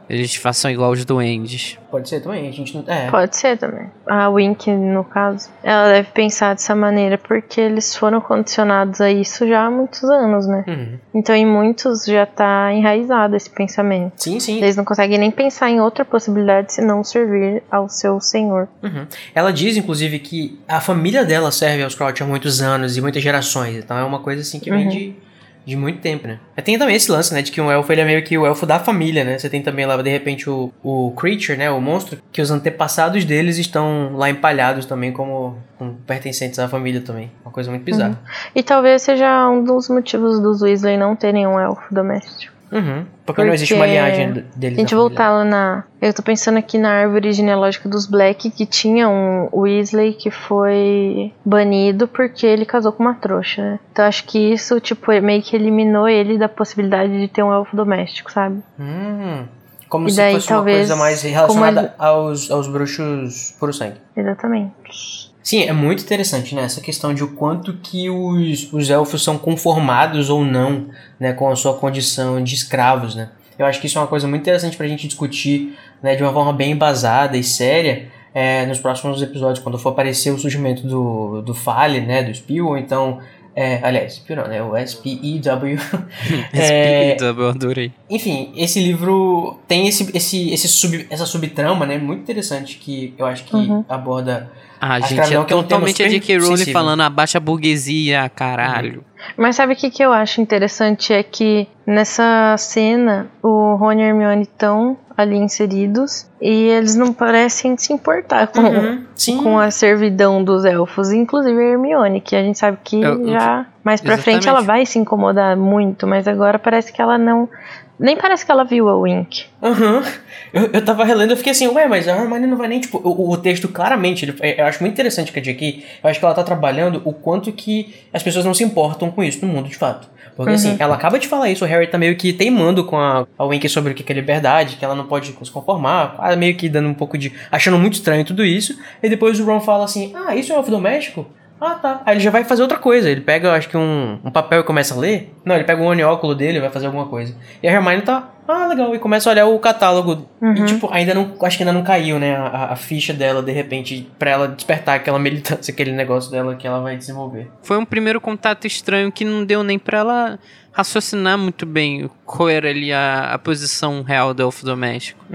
eles façam igual os duendes. Pode ser também, a gente não. É. Pode ser também. A Wink, no caso, ela deve pensar dessa maneira porque eles foram condicionados a isso já há muitos anos, né? Uhum. Então, em muitos já tá enraizado esse pensamento. Sim, sim. Eles não conseguem nem pensar em outra possibilidade senão servir ao seu senhor. Uhum. Ela diz, inclusive, que a família dela serve aos Crouch há muitos anos e muitas gerações. Então, é uma coisa assim que vem uhum. de de muito tempo, né? Tem também esse lance, né? De que um elfo ele é meio que o elfo da família, né? Você tem também lá, de repente, o, o Creature, né? O monstro, que os antepassados deles estão lá empalhados também como, como pertencentes à família também. Uma coisa muito bizarra. Uhum. E talvez seja um dos motivos dos Weasley não terem um elfo doméstico. Uhum. Porque, porque, não existe uma linhagem deles. A gente voltar lá na. Eu tô pensando aqui na árvore genealógica dos Black, que tinha um Weasley que foi banido porque ele casou com uma trouxa, né? Então acho que isso, tipo, meio que eliminou ele da possibilidade de ter um elfo doméstico, sabe? Hum. Como e se daí, fosse talvez, uma coisa mais relacionada ele... aos, aos bruxos puro sangue. Exatamente. Sim, é muito interessante, né? Essa questão de o quanto que os, os elfos são conformados ou não, né? Com a sua condição de escravos, né? Eu acho que isso é uma coisa muito interessante pra gente discutir, né? De uma forma bem embasada e séria, é, nos próximos episódios, quando for aparecer o surgimento do, do Fale, né? Do Spill, ou então... É, aliás, Spill não, né? O S-P-E-W. S-P-E-W, eu adorei. Enfim, esse livro tem esse, esse, esse sub, essa subtrama, né? Muito interessante que eu acho que uhum. aborda ah, gente, é totalmente a J.K. Rowling falando abaixa a burguesia, caralho. Mas sabe o que, que eu acho interessante? É que nessa cena o Rony e a Hermione estão ali inseridos e eles não parecem se importar com, uhum, com a servidão dos elfos, inclusive a Hermione, que a gente sabe que eu, já mais pra exatamente. frente ela vai se incomodar muito, mas agora parece que ela não nem parece que ela viu a Wink. Aham. Uhum. Eu, eu tava relendo, eu fiquei assim, ué, mas a Hermione não vai nem, tipo, o, o texto claramente, ele, eu acho muito interessante que a J.K., eu acho que ela tá trabalhando o quanto que as pessoas não se importam com isso no mundo, de fato. Porque assim, uhum. assim, ela acaba de falar isso, o Harry tá meio que teimando com a, a Wink sobre o que é liberdade, que ela não pode se conformar, meio que dando um pouco de. achando muito estranho tudo isso. E depois o Ron fala assim: ah, isso é elfo doméstico? Ah, tá. Aí ele já vai fazer outra coisa. Ele pega, acho que um, um papel e começa a ler. Não, ele pega o onióculo dele e vai fazer alguma coisa. E a Hermione tá, ah, legal, e começa a olhar o catálogo. Uhum. E, tipo, ainda não, acho que ainda não caiu, né, a, a ficha dela, de repente, pra ela despertar aquela militância, aquele negócio dela que ela vai desenvolver. Foi um primeiro contato estranho que não deu nem pra ela raciocinar muito bem qual era ali a, a posição real do elfo doméstico.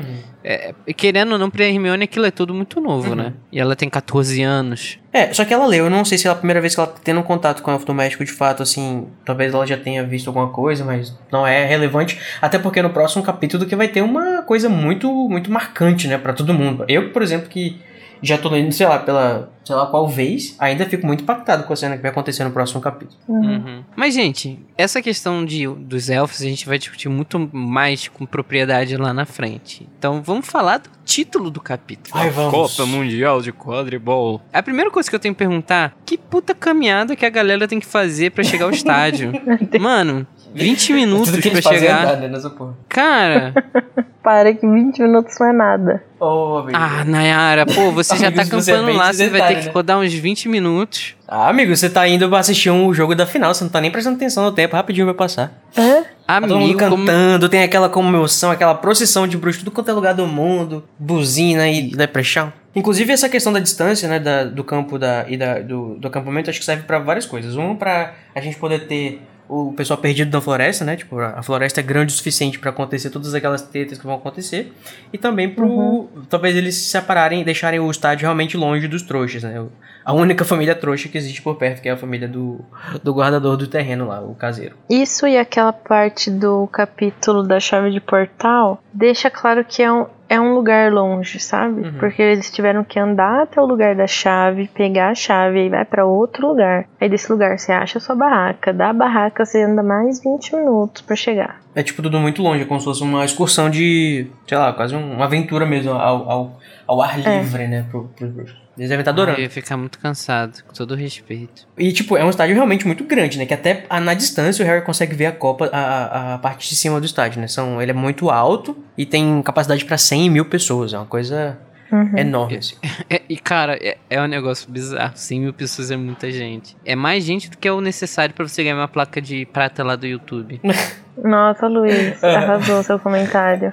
É, querendo ou não, pra Hermione aquilo é tudo muito novo, né? E ela tem 14 anos. É, só que ela leu, eu não sei se é a primeira vez que ela tá tendo um contato com o elfo doméstico de fato, assim, talvez ela já tenha visto alguma coisa, mas não é relevante, até porque no próximo capítulo que vai ter uma coisa muito, muito marcante, né, pra todo mundo. Eu, por exemplo, que já tô lendo, sei lá, pela, sei lá qual vez, ainda fico muito impactado com a cena que vai acontecer no próximo capítulo. Uhum. Mas, gente, essa questão de, dos elfos a gente vai discutir muito mais com propriedade lá na frente. Então vamos falar do título do capítulo. Ai, vamos. Copa Mundial de Quadribol. A primeira coisa que eu tenho que perguntar, que puta caminhada que a galera tem que fazer pra chegar ao estádio? Mano, 20 minutos Tudo que pra é chegar. andar, né, nessa porra. Cara, Para que 20 minutos não é nada. Amigo. ah, Nayara, pô, você já tá é acampando lá, você vai ter que né? rodar uns 20 minutos. Ah, amigo, você tá indo pra assistir um jogo da final, você não tá nem prestando atenção no tempo, rapidinho vai passar. Hã? Tá todo mundo Amigo, como... cantando, tem aquela comoção, aquela procissão de bruxos, tudo quanto é lugar do mundo, buzina e depressão. Inclusive essa questão da distância, né, da- do campo da, e da- do, do acampamento, acho que serve pra várias coisas. Um, pra a gente poder ter o pessoal perdido na floresta, né, tipo, a floresta é grande o suficiente pra acontecer todas aquelas tretas que vão acontecer. E também pro, talvez eles se separarem e deixarem o estádio realmente longe dos trouxas, né. A única família trouxa que existe por perto, que é a família do, do guardador do terreno lá, o caseiro. Isso e aquela parte do capítulo da chave de portal deixa claro que é um, é um lugar longe, sabe? Uhum. Porque eles tiveram que andar até o lugar da chave, pegar a chave e vai pra outro lugar. Aí desse lugar você acha a sua barraca, da barraca você anda mais 20 minutos pra chegar. É tipo tudo muito longe, é como se fosse uma excursão de, sei lá, quase um- uma aventura mesmo ao, ao, ao ar É. livre, né? Pro, pro, pro- Eles devem estar adorando. Eu ia ficar muito cansado, com todo respeito. E, tipo, é um estádio realmente muito grande, né? Que até na distância o Harry consegue ver a Copa, a, a- parte de cima do estádio, né? São, ele é muito alto e tem capacidade pra 100 mil pessoas. É uma coisa Uhum. enorme, assim. É, e cara, é, é um negócio bizarro. 100 mil pessoas é muita gente. É mais gente do que é o necessário pra você ganhar uma placa de prata lá do YouTube. Nossa, Luiz, arrasou seu comentário.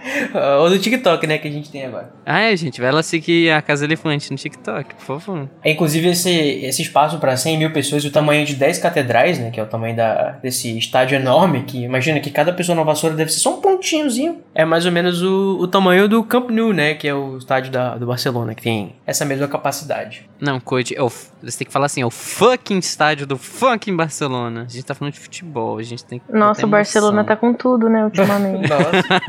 Ou do TikTok, né? Que a gente tem agora. Ah, é, gente, vai lá seguir a Casa Elefante no TikTok, por favor. É, Inclusive, esse, esse espaço para 100 mil pessoas, o tamanho de 10 catedrais, né? Que é o tamanho da, desse estádio enorme, que imagina que cada pessoa na vassoura deve ser só um pontinhozinho. É mais ou menos o, o tamanho do Camp Nou, né? Que é o estádio da, do Barcelona, que tem essa mesma capacidade. Não, Code, é o, você tem que falar assim, é o fucking estádio do fucking Barcelona. A gente tá falando de futebol, a gente tem que. Nossa, o Barcelona. Tá com tudo, né, ultimamente. Nossa.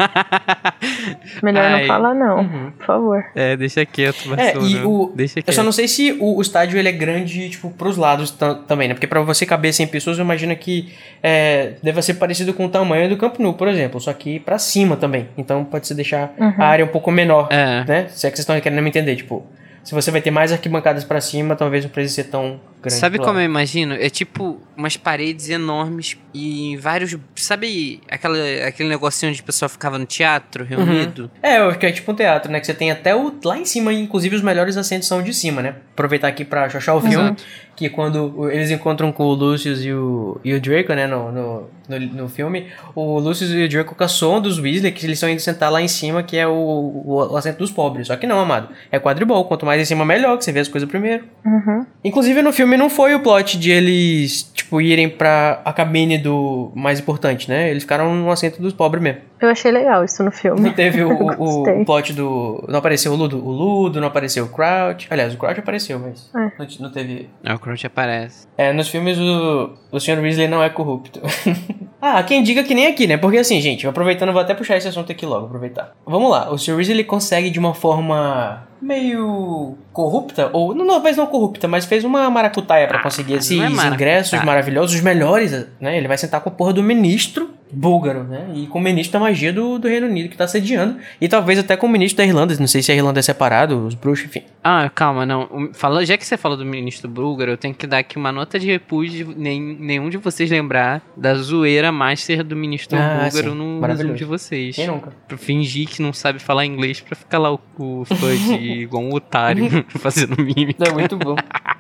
Melhor Ai. não falar, não, Uhum. por favor. É, deixa quieto, É, Barcelona. e o. Deixa Eu quieto. só não sei se o, o estádio ele é grande, tipo, pros lados tam- também, né? Porque pra você caber 100 pessoas, eu imagino que é, deva ser parecido com o tamanho do Camp Nou, por exemplo. Só que pra cima também. Então pode ser deixar Uhum. a área um pouco menor, É. né? Se é que vocês estão querendo me entender, tipo... Se você vai ter mais arquibancadas pra cima, talvez não precise ser tão grande. Sabe pro como eu imagino? É tipo umas paredes enormes e vários. Sabe aquela, aquele negocinho onde o pessoal ficava no teatro reunido? É, eu acho que é tipo um teatro, né? Que você tem até o lá em cima, inclusive os melhores assentos são de cima, né? Aproveitar aqui pra achar o filme, Exato. que quando eles encontram com o Lucius e o, e o Draco, né? No, no, no, no filme, o Lucius e o Draco caçam um dos Weasley, que eles estão indo sentar lá em cima, que é o, o, o assento dos pobres. Só que não, amado. É quadribol. Quanto mais em cima, melhor, que você vê as coisas primeiro. Uhum. Inclusive, no filme não foi o plot de eles, tipo, irem pra a cabine do mais importante, né? Eles ficaram no assento dos pobres mesmo. Eu achei legal isso no Não filme. teve o, o, o plot do. Não apareceu o Ludo, o Ludo, não apareceu o Crouch. Aliás, o Crouch apareceu, mas. É. Não, não teve. É, o Crouch aparece. É, nos filmes o, o Sr. Weasley não é corrupto. ah, quem diga que nem aqui, né? Porque assim, gente, aproveitando, vou até puxar esse assunto aqui logo, aproveitar. Vamos lá, o Sr. Weasley ele consegue de uma forma meio corrupta, ou não, talvez não corrupta, mas fez uma maracutaia pra conseguir esses não é ingressos maravilhosos, os melhores, né? Ele vai sentar com a porra do ministro búlgaro, né? E com o ministro da magia do, do Reino Unido que tá sediando, e talvez até com o ministro da Irlanda, não sei se a Irlanda é separado, os bruxos, enfim. Ah, calma, não. Fala, já que você falou do ministro búlgaro, eu tenho que dar aqui uma nota de repúdio. Nem, nenhum de vocês lembrar da zoeira master do ministro Ah, búlgaro sim. no resumo de vocês. Quem nunca? Pra fingir que não sabe falar inglês pra ficar lá o, o fudge igual um otário fazendo mímica. É muito bom.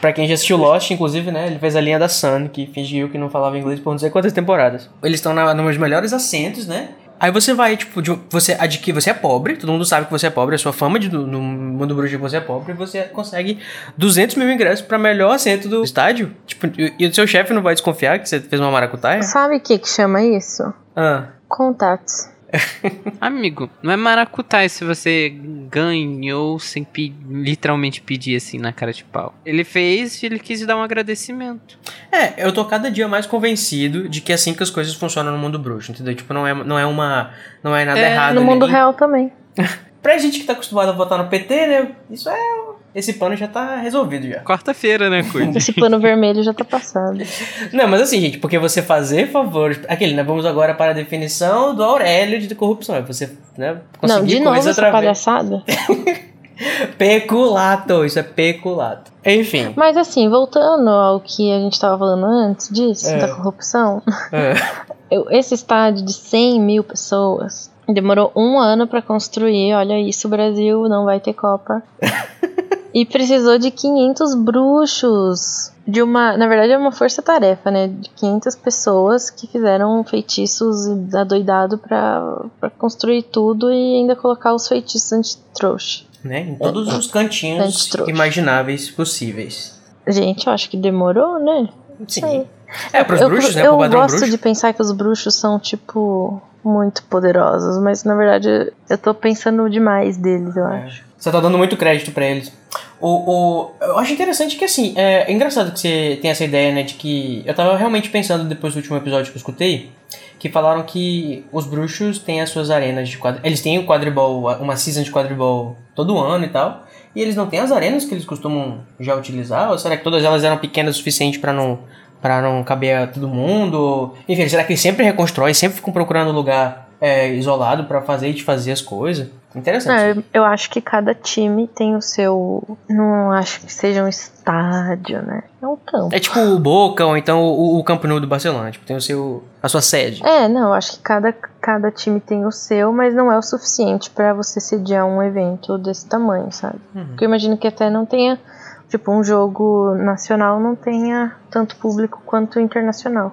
Pra quem já assistiu Lost, inclusive, né? Ele fez a linha da Sun, que fingiu que não falava inglês por não sei quantas temporadas. Eles estão nos melhores assentos, né? Aí você vai, tipo, de, você adquire, você é pobre, todo mundo sabe que você é pobre, a sua fama de, no mundo bruxo que você é pobre, e você consegue 200 mil ingressos pra melhor assento do estádio. Tipo, e, e o seu chefe não vai desconfiar que você fez uma maracutaia? Sabe o que que chama isso? Ah. Contatos. Amigo, não é maracutaia se você ganhou sem pe literalmente pedir assim na cara de pau. Ele fez e ele quis dar um agradecimento. É, eu tô cada dia mais convencido de que é assim que as coisas funcionam no mundo bruxo, entendeu? Tipo, não é, não é uma. Não é nada É, errado. No mundo ninguém- real também. Pra gente que tá acostumado a votar no PT, né? Isso é. Esse pano já tá resolvido já. Quarta-feira, né, Cuide? Esse pano vermelho já tá passado. Não, mas assim, gente, porque você fazer favores. Aquele, né? Vamos agora para a definição do Aurélio de corrupção. É você, né? Não, de novo essa através- palhaçada. Peculato, isso é peculato. Enfim. Mas assim, voltando ao que a gente tava falando antes disso, É. da corrupção. É. esse estádio de 100 mil pessoas demorou um ano pra construir. Olha isso, Brasil não vai ter Copa. E precisou de 500 bruxos. De uma, na verdade é uma força-tarefa, né? De 500 pessoas que fizeram feitiços adoidado pra, pra construir tudo e ainda colocar os feitiços anti-trouxa. né? Em todos os cantinhos imagináveis possíveis. Gente, eu acho que demorou, né? Sim. É, pros eu, bruxos, né? Eu gosto bruxo. de pensar que os bruxos são, tipo, muito poderosos, mas na verdade eu tô pensando demais deles, eu É. acho. Você tá dando muito crédito pra eles. O, o, eu acho interessante que, assim, é, é engraçado que você tem essa ideia, né, de que... Eu tava realmente pensando depois do último episódio que eu escutei, que falaram que os bruxos têm as suas arenas de quadribol. Eles têm o quadribol, uma season de quadribol todo ano e tal, e eles não têm as arenas que eles costumam já utilizar? Ou será que todas elas eram pequenas o suficiente pra não, pra não caber a todo mundo? Enfim, será que eles sempre reconstroem, sempre ficam procurando um lugar é, isolado pra fazer e desfazer as coisas? Interessante. É, eu acho que cada time tem o seu. Não acho que seja um estádio, né? É um campo. É tipo o Boca ou então o, o Campo Nou do Barcelona, tipo, tem o seu, a sua sede. É, não, eu acho que cada, cada time tem o seu, mas não é o suficiente pra você sediar um evento desse tamanho, sabe? Uhum. Porque eu imagino que até não tenha. Tipo, um jogo nacional não tenha tanto público quanto internacional.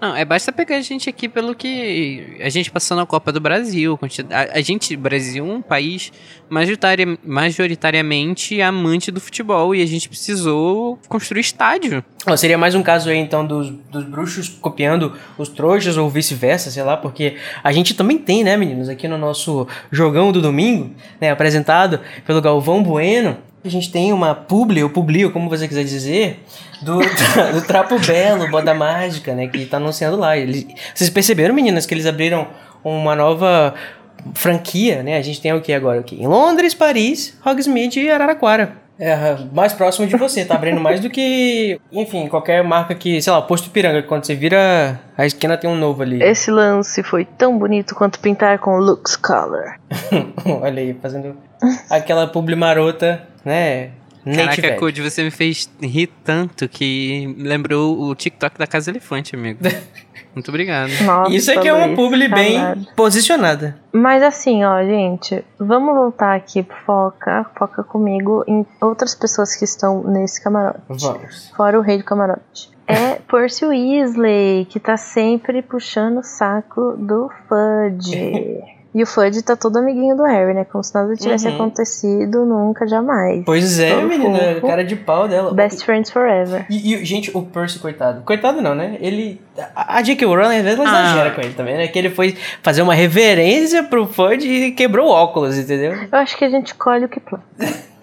Não, é basta pegar a gente aqui pelo que a gente passou na Copa do Brasil. A, a gente, Brasil, é um país majoritaria- majoritariamente amante do futebol e a gente precisou construir estádio. Ó, seria mais um caso aí, então, dos, dos bruxos copiando os trouxas ou vice-versa, sei lá, porque a gente também tem, né, meninos, aqui no nosso jogão do domingo, né, apresentado pelo Galvão Bueno, a gente tem uma publi, ou publi, ou como você quiser dizer, do, do Trapo Belo, Boda Mágica, né, que tá anunciando lá. Eles, vocês perceberam, meninas, que eles abriram uma nova franquia, né? A gente tem o que agora? aqui? Em Londres, Paris, Hogsmeade e Araraquara. É, mais próximo de você, tá abrindo mais do que, enfim, qualquer marca que, sei lá, Posto Piranga, quando você vira a esquina tem um novo ali. Esse lance foi tão bonito quanto pintar com Lux Color. Olha aí, fazendo aquela publi marota, né? Native Caraca, Ad. Code, você me fez rir tanto que lembrou o TikTok da Casa Elefante, amigo. Muito obrigado. Nossa, Isso aqui é uma publi bem caralho. posicionada. Mas assim, ó, gente, vamos voltar aqui pro Foca, Foca comigo, em outras pessoas que estão nesse camarote. Vamos. Fora o rei do camarote. É Percy Weasley, que tá sempre puxando o saco do Fudge. E o Fudge tá todo amiguinho do Harry, né? Como se nada tivesse Uhum. acontecido nunca, jamais. Pois é, Todo menina, fofo. cara de pau dela. Best friends forever. E, e, gente, o Percy, coitado. Coitado não, né? Ele. A, a J.K. Rowling às vezes ela Ah. exagera com ele também, né? Que ele foi fazer uma reverência pro Fudge e quebrou o óculos, entendeu? Eu acho que a gente colhe o que planta.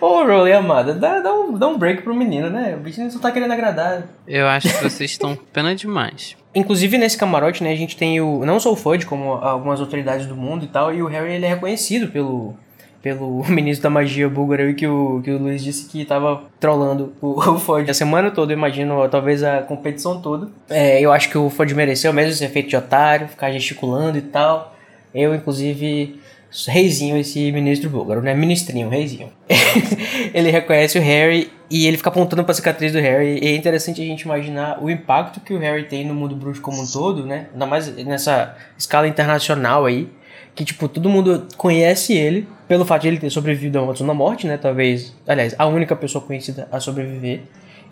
Ô, Rowling amada, dá, dá, um, dá um break pro menino, né? O bichinho só tá querendo agradar. Eu acho que vocês estão com pena demais. Inclusive nesse camarote, né, a gente tem o não só o Fudge, como algumas autoridades do mundo e tal, e o Harry ele é reconhecido pelo pelo ministro da magia búlgaro aí que o, que o Luiz disse que tava trollando o, o Fudge a semana toda, eu imagino, talvez a competição toda. É, eu acho que o Fudge mereceu mesmo ser feito de otário, ficar gesticulando e tal. Eu, inclusive, reizinho esse ministro búlgaro, né? Ministrinho, reizinho. ele reconhece o Harry e ele fica apontando pra cicatriz do Harry. E é interessante a gente imaginar o impacto que o Harry tem no mundo bruxo como um todo, né? Ainda mais nessa escala internacional aí. que, tipo, todo mundo conhece ele pelo fato de ele ter sobrevivido a uma morte, né? Talvez, aliás, a única pessoa conhecida a sobreviver.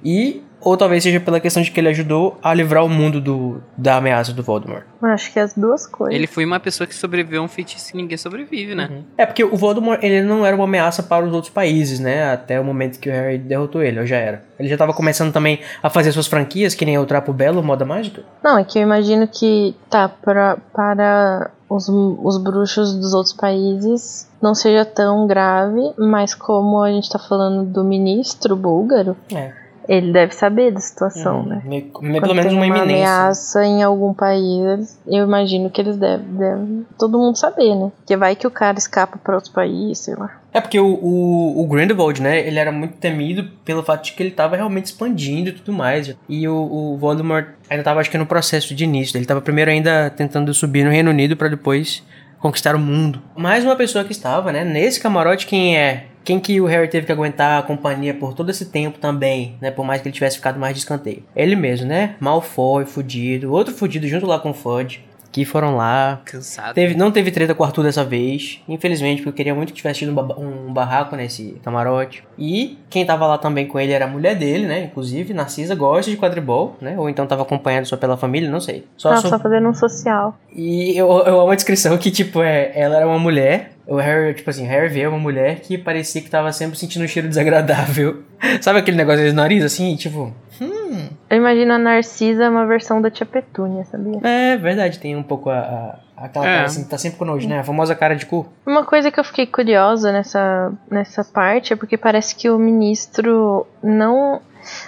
E, ou talvez seja pela questão de que ele ajudou a livrar o mundo do, da ameaça do Voldemort. Eu acho que é as duas coisas. Ele foi uma pessoa que sobreviveu a um feitiço que ninguém sobrevive, né? É porque o Voldemort, ele não era uma ameaça para os outros países, né? Até o momento que o Harry derrotou ele, ou já era. Ele já tava começando também a fazer suas franquias, que nem o Trapo Belo, Moda Mágica. Não, é que eu imagino que, tá, pra, para os, os bruxos dos outros países não seja tão grave, mas como a gente tá falando do ministro búlgaro, É. ele deve saber da situação, Hum, né? me- me- pelo menos uma iminência. ameaça em algum país, eu imagino que eles devem, devem todo mundo saber, né? Porque vai que o cara escapa para outros países, sei lá. É porque o, o, o Grindelwald, né, ele era muito temido pelo fato de que ele tava realmente expandindo e tudo mais. E o, o Voldemort ainda tava, acho que, no processo de início. Ele tava primeiro ainda tentando subir no Reino Unido para depois conquistar o mundo. Mais uma pessoa que estava, né, nesse camarote, quem é? Quem que o Harry teve que aguentar a companhia por todo esse tempo também, né? Por mais que ele tivesse ficado mais de escanteio. Ele mesmo, né? Malfoy, fudido. Outro fudido junto lá com o Fudge. Que foram lá, Cansado. Teve, não teve treta com o Arthur dessa vez, infelizmente, porque eu queria muito que tivesse tido um, um barraco nesse camarote. E quem tava lá também com ele era a mulher dele, né? Inclusive, Narcisa gosta de quadribol, né? Ou então tava acompanhado só pela família, não sei. Só, Tava só- só fazendo um social. E eu, eu amo a descrição que, tipo, é, ela era uma mulher. O Harry, tipo assim, o Harry vê uma mulher que parecia que tava sempre sentindo um cheiro desagradável. Sabe aquele negócio de nariz assim, tipo. Hum. Eu imagino a Narcisa uma versão da Tia Petúnia, sabia? É verdade, tem um pouco a. a aquela É. cara assim que tá sempre com nojo, né? A famosa cara de cu. Uma coisa que eu fiquei curiosa nessa, nessa parte é porque parece que o ministro não.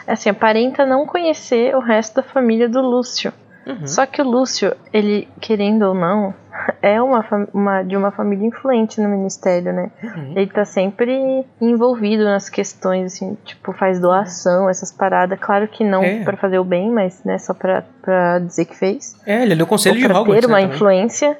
Assim, aparenta não conhecer o resto da família do Lúcio. Uhum. Só que o Lúcio, ele, querendo ou não, é uma, uma- de uma família influente no ministério, né? Uhum. Ele tá sempre envolvido nas questões, assim, tipo, faz doação, essas paradas. Claro que não É. pra fazer o bem, mas, né, só pra, pra dizer que fez. É, ele é do conselho ou de Hogwarts, ter uma né, influência.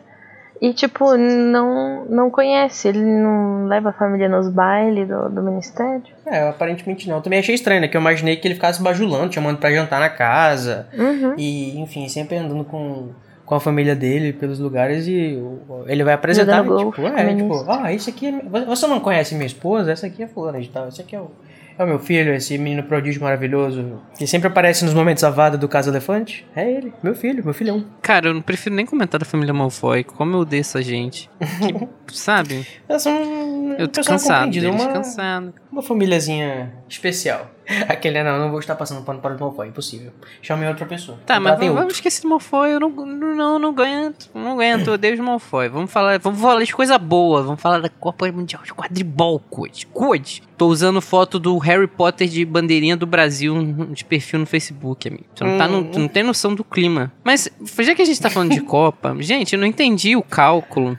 E, tipo, não, não conhece, ele não leva a família nos bailes do, do ministério. É, aparentemente não. Eu também achei estranho, né? Que eu imaginei que ele ficasse bajulando, chamando pra jantar na casa. Uhum. E, enfim, sempre andando com, com a família dele pelos lugares e ele vai apresentar, tipo, golfe, é, tipo, ah, isso aqui é, você não conhece minha esposa? Essa aqui é fulana de tal, esse aqui é o, é o meu filho, esse menino prodígio maravilhoso, que sempre aparece nos momentos avada do Caso Elefante. É ele, meu filho, meu filhão. Cara, eu não prefiro nem comentar da família Malfoy. Como eu odeio essa gente. Que, sabe? Elas são Eu tô cansado deles, uma, cansado. uma famíliazinha especial. Aquele, não, não vou estar passando pano para o Malfoy, impossível. Chame outra pessoa. Tá, mas vamos, vamos esquecer do Malfoy. Eu não, não, não aguento. Não aguento. Eu odeio os Malfoy. Vamos falar, vamos falar de coisa boa. Vamos falar da Copa Mundial de Quadribol, Code. Code. Tô usando foto do Harry Potter de bandeirinha do Brasil de perfil no Facebook, amigo. Você não, tá no, Hum. não tem noção do clima. Mas, já que a gente tá falando de Copa, gente, eu não entendi o cálculo.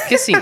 Porque assim,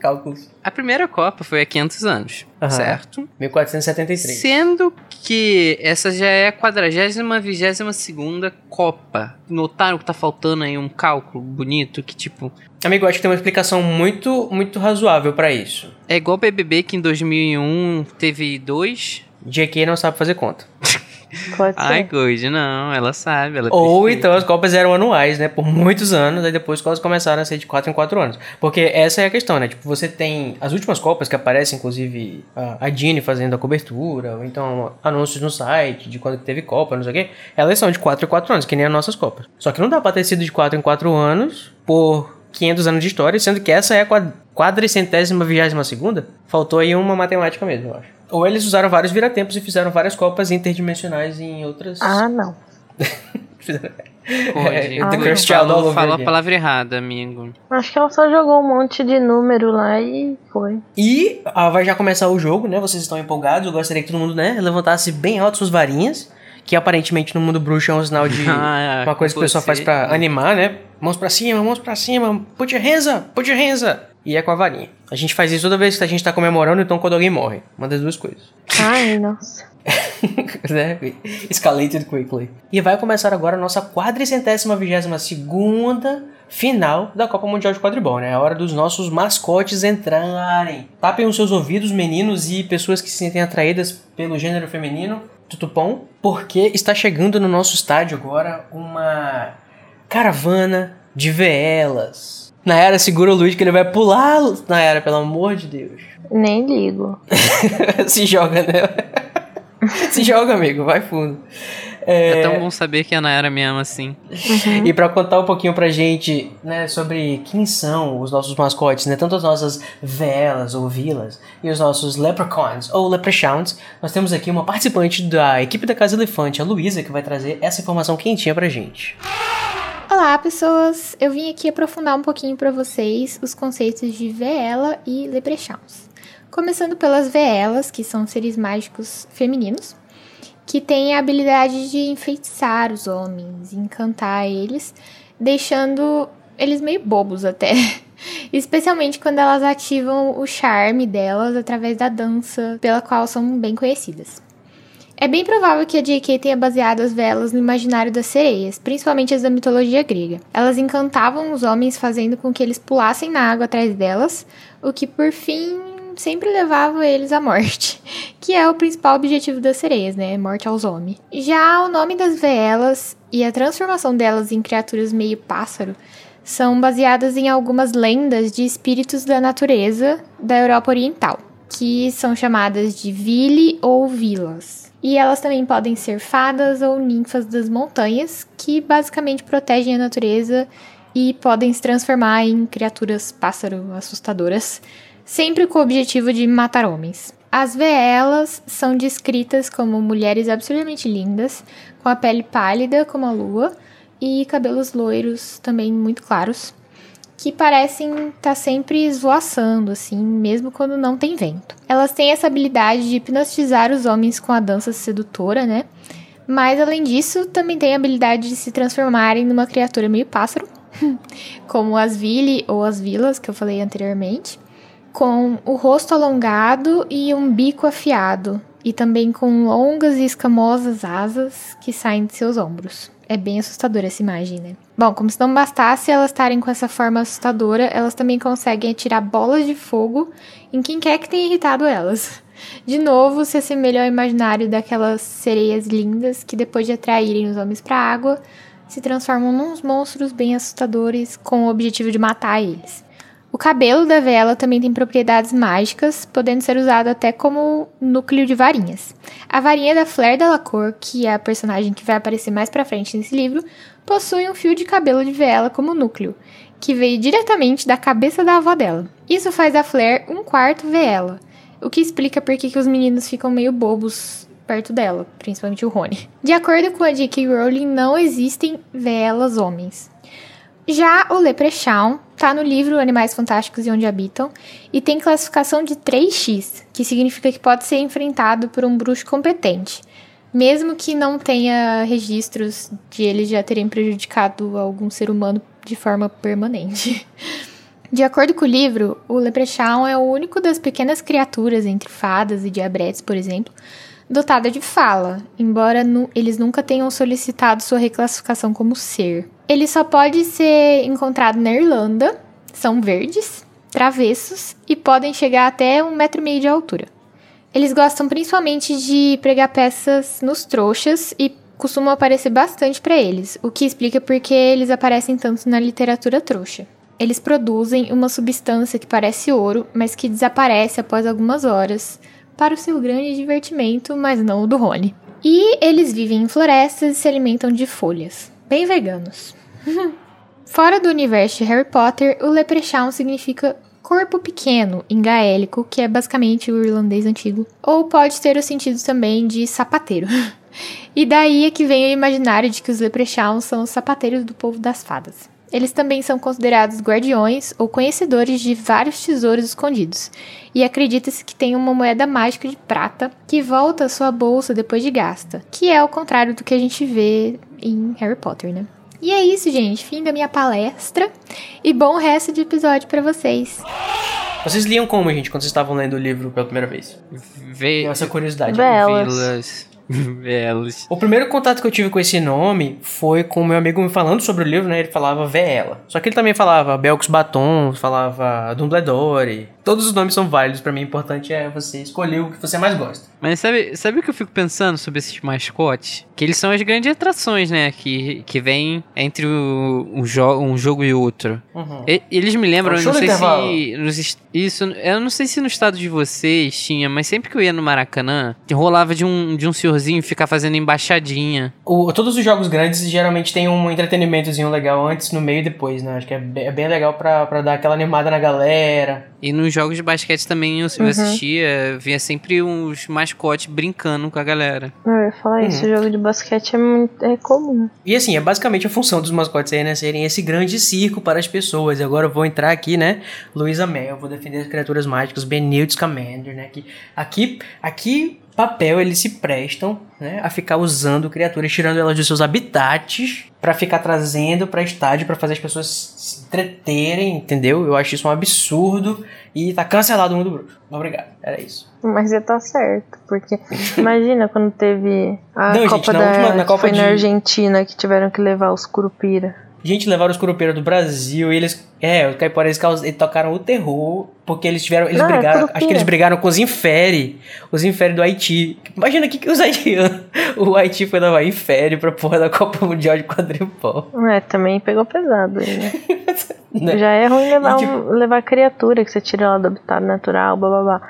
Cálculos. a primeira Copa foi há 500 anos, Aham. certo? 1473. Sendo que essa já é a 40 vigésima segunda Copa. Notaram que tá faltando aí um cálculo bonito que, tipo, Amigo, acho que tem uma explicação muito, muito razoável pra isso. é igual o BBB que em 2001 teve dois. JK não sabe fazer conta. Pode ser. Ai, Good, não, ela sabe. Ela Ou perfeita. então as Copas eram anuais, né? Por muitos anos, aí depois elas começaram a ser de 4 em 4 anos. Porque essa é a questão, né? Tipo, você tem as últimas Copas que aparecem, inclusive a, Dini fazendo a cobertura, ou então anúncios no site de quando teve Copa, não sei o quê. Elas são de 4 em 4 anos, que nem as nossas Copas. Só que não dá pra ter sido de 4 em 4 anos por 500 anos de história, sendo que essa é a quad- quadricentésima vigésima segunda. Faltou aí uma matemática mesmo, eu acho. Ou eles usaram vários viratempos e fizeram várias Copas interdimensionais em outras... Ah, não. Code. É, The Good Cursed Child all falou, a palavra errada, amigo. Acho que ela só jogou um monte de número lá e foi. E ah, vai já começar o jogo, né? Vocês estão empolgados. Eu gostaria que todo mundo, né, levantasse bem alto suas varinhas. Que aparentemente no mundo bruxo é um sinal de. Ah, uma coisa que o pessoal faz pra animar, né? Mãos pra cima, mãos pra cima. Put your hands up, put your hands up. E é com a varinha. A gente faz isso toda vez que a gente tá comemorando, então quando alguém morre. Uma das duas coisas. Ai, nossa. né? Escalated quickly. E vai começar agora a nossa quadricentésima vigésima segunda final da Copa Mundial de Quadribol, né? É a hora dos nossos mascotes entrarem. Tapem os seus ouvidos, meninos e pessoas que se sentem atraídas pelo gênero feminino, tutupom, porque está chegando no nosso estádio agora uma caravana de velas Nayara, segura o Luiz que ele vai pular. Nayara, pelo amor de Deus. Nem ligo. Se joga, né? Se joga, amigo, vai fundo. É... é tão bom saber que a Nayara me ama assim. Uhum. E para contar um pouquinho pra gente, né, sobre quem são os nossos mascotes, né, tanto as nossas velas ou vilas e os nossos leprechauns ou leprechauns, nós temos aqui uma participante da equipe da Casa Elefante, a Luísa, que vai trazer essa informação quentinha pra gente. Olá, pessoas! Eu vim aqui aprofundar um pouquinho para vocês os conceitos de Veela e Leprechauns. Começando pelas Veelas, que são seres mágicos femininos, que têm a habilidade de enfeitiçar os homens, encantar eles, deixando eles meio bobos até. Especialmente quando elas ativam o charme delas através da dança, pela qual são bem conhecidas. É bem provável que a J.K. tenha baseado as velas no imaginário das sereias, principalmente as da mitologia grega. Elas encantavam os homens fazendo com que eles pulassem na água atrás delas, o que por fim sempre levava eles à morte, que é o principal objetivo das sereias, né? Morte aos homens. Já o nome das veelas e a transformação delas em criaturas meio pássaro são baseadas em algumas lendas de espíritos da natureza da Europa Oriental, que são chamadas de Vili ou Vilas. E elas também podem ser fadas ou ninfas das montanhas, que basicamente protegem a natureza e podem se transformar em criaturas pássaro assustadoras sempre com o objetivo de matar homens. As veelas são descritas como mulheres absurdamente lindas, com a pele pálida como a lua e cabelos loiros também muito claros, que parecem estar tá sempre esvoaçando, assim, mesmo quando não tem vento. Elas têm essa habilidade de hipnotizar os homens com a dança sedutora, né? Mas além disso, também tem a habilidade de se transformarem numa criatura meio pássaro, como as Vili ou as Vilas que eu falei anteriormente com o rosto alongado e um bico afiado, e também com longas e escamosas asas que saem de seus ombros. É bem assustadora essa imagem, né? Bom, como se não bastasse elas estarem com essa forma assustadora, elas também conseguem atirar bolas de fogo em quem quer que tenha irritado elas. De novo, se assemelha ao imaginário daquelas sereias lindas que, depois de atraírem os homens para a água, se transformam nos monstros bem assustadores com o objetivo de matar eles. O cabelo da vela também tem propriedades mágicas, podendo ser usado até como núcleo de varinhas. A varinha da Flair Delacour, que é a personagem que vai aparecer mais pra frente nesse livro, possui um fio de cabelo de vela como núcleo, que veio diretamente da cabeça da avó dela. Isso faz da Flair um quarto vela, o que explica por que os meninos ficam meio bobos perto dela, principalmente o Rony. De acordo com a J.K. Rowling, não existem velas homens. Já o Leprechaun está no livro Animais Fantásticos e Onde Habitam e tem classificação de 3x, que significa que pode ser enfrentado por um bruxo competente, mesmo que não tenha registros de eles já terem prejudicado algum ser humano de forma permanente. De acordo com o livro, o Leprechaun é o único das pequenas criaturas, entre fadas e diabretes, por exemplo, dotada de fala, embora eles nunca tenham solicitado sua reclassificação como ser. Ele só pode ser encontrado na Irlanda, são verdes, travessos e podem chegar até um metro e meio de altura. Eles gostam principalmente de pregar peças nos trouxas e costumam aparecer bastante para eles, o que explica porque eles aparecem tanto na literatura trouxa. Eles produzem uma substância que parece ouro, mas que desaparece após algumas horas, para o seu grande divertimento, mas não o do Rony. E eles vivem em florestas e se alimentam de folhas. Bem veganos. Fora do universo de Harry Potter, o Leprechaun significa corpo pequeno em gaélico, que é basicamente o irlandês antigo, ou pode ter o sentido também de sapateiro. e daí é que vem o imaginário de que os Leprechauns são os sapateiros do povo das fadas. Eles também são considerados guardiões ou conhecedores de vários tesouros escondidos, e acredita-se que tem uma moeda mágica de prata que volta à sua bolsa depois de gasta, que é o contrário do que a gente vê em Harry Potter, né? E é isso, gente. Fim da minha palestra. E bom resto de episódio para vocês. Vocês liam como, gente, quando vocês estavam lendo o livro pela primeira vez? Ve Essa curiosidade. Velas. Velas. O primeiro contato que eu tive com esse nome foi com o meu amigo me falando sobre o livro, né? Ele falava Vela. Só que ele também falava Belcos Baton, falava Dumbledore. Todos os nomes são válidos pra mim. O importante é você escolher o que você mais gosta. Mas sabe, sabe o que eu fico pensando sobre esses mascotes? Que eles são as grandes atrações, né? Que, que vem entre o, um, jo um jogo e outro. Uhum. E- eles me lembram, É um eu não sei se. nos isso, eu não sei se no estado de vocês tinha, mas sempre que eu ia no Maracanã, rolava de um, de um senhorzinho ficar fazendo embaixadinha. O- todos os jogos grandes geralmente tem um entretenimentozinho legal antes, no meio e depois, né? Acho que é bem, é bem legal pra, pra dar aquela animada na galera. E nos jogos de basquete também eu, eu Uhum. assistia, via sempre uns mascotes brincando com a galera. Eu ia falar isso, Uhum. jogo de basquete é muito é comum. E assim, é basicamente a função dos mascotes aí, né? Serem esse grande circo para as pessoas. E agora eu vou entrar aqui, né? Luísa Mel, vou defender as criaturas mágicas, Benilde Scamander, né? Que aqui, aqui, papel, eles se prestam, né? A ficar usando criaturas, tirando elas dos seus habitats, pra ficar trazendo pra estádio, pra fazer as pessoas se entreterem, entendeu? Eu acho isso um absurdo. E tá cancelado o mundo bruxo. Obrigado, era isso. Mas ia tá certo, porque imagina quando teve a Não, gente, Copa na da última- na Copa foi de- na Argentina que tiveram que levar os curupira. Gente, levaram os curupeiros do Brasil e eles. É, os caiporas caus- eles tocaram o terror. Porque eles tiveram. Eles Não, é brigaram. curupira. acho que eles brigaram com os Infere. Os Infere do Haiti. Imagina o que, que os haitianos. O Haiti foi levar Infere pra porra da Copa Mundial de Quadribol. É, também pegou pesado aí, né? Né? Já é ruim levar, E, tipo- um- levar criatura que você tira ela do habitat natural, blá blá blá.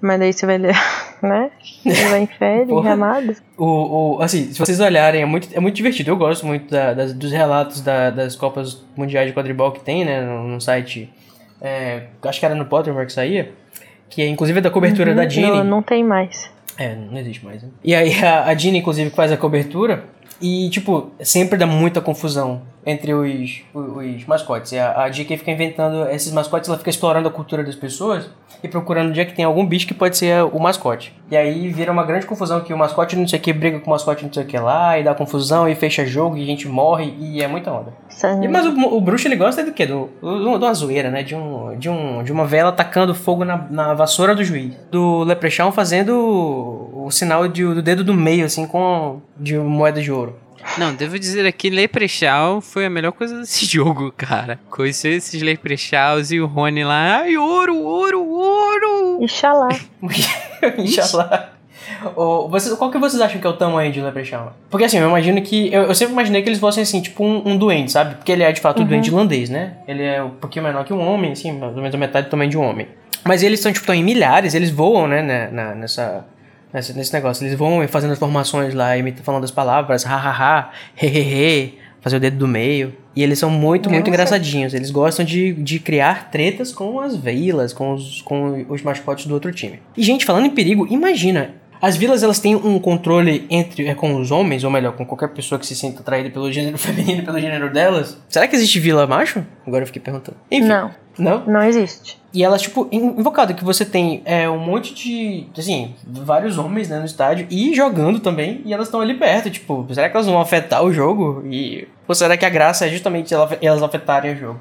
Mas daí você vai ler, né? Levar em férias, ramadas. O, o, assim, se vocês olharem, é muito, é muito divertido. Eu gosto muito da- das- dos relatos da- das Copas Mundiais de Quadribol que tem, né? No, no site. é, acho que era no Pottermore que saía. Que é inclusive da cobertura da Ginny. Não, não tem mais. É, não existe mais, né? E aí a, a Dina, inclusive, que faz a cobertura. E, tipo, sempre dá muita confusão entre os, os, os mascotes. E a, a GK fica inventando esses mascotes, ela fica explorando a cultura das pessoas e procurando onde é que tem algum bicho que pode ser o mascote. E aí vira uma grande confusão que o mascote não sei o que briga com o mascote não sei o que lá, e dá confusão, e fecha jogo, e a gente morre, e é muita onda. E, mas o, o bruxo ele gosta do quê? Do, do, de uma zoeira, né? De, um, de, um, de uma vela tacando fogo na, na vassoura do juiz. Do Leprechaun fazendo o, o sinal de, do dedo do meio, assim, com de moeda de ouro. Não, devo dizer aqui, Leprechaun foi a melhor coisa desse jogo, cara. Conhecer esses Leprechauns e o Rony lá, ai, ouro, ouro, ouro! Ixalá. Inshallah. Ô, vocês, qual que vocês acham que é o tamanho de Leprechaun? Porque assim, eu imagino que. Eu, eu sempre imaginei que eles fossem assim, tipo um, um duende, sabe? Porque ele é de fato um duende irlandês, né? Ele é um pouquinho menor que um homem, assim, mais ou menos a metade do tamanho de um homem. Mas eles são, tipo, tão em milhares, eles voam, né? na- na- nessa, nessa- nesse negócio. Eles vão fazendo as formações lá, imita- falando as palavras, ha ha ha, he he he, fazer o dedo do meio. E eles são muito, muito engraçadinhos. Eles gostam de, de criar tretas com as vilas, com os, com os mascotes do outro time. E, gente, falando em perigo, imagina. As vilas elas têm um controle entre é, com os homens, ou melhor, com qualquer pessoa que se sinta atraída pelo gênero feminino e pelo gênero delas. Será que existe vila macho? Agora eu fiquei perguntando. Enfim. Não, Não? não existe. E elas, tipo, in- invocado que você tem é, um monte de, assim, vários homens né, no estádio e jogando também, e elas estão ali perto, tipo, será que elas vão afetar o jogo? E, ou será que a graça é justamente ela- elas afetarem o jogo?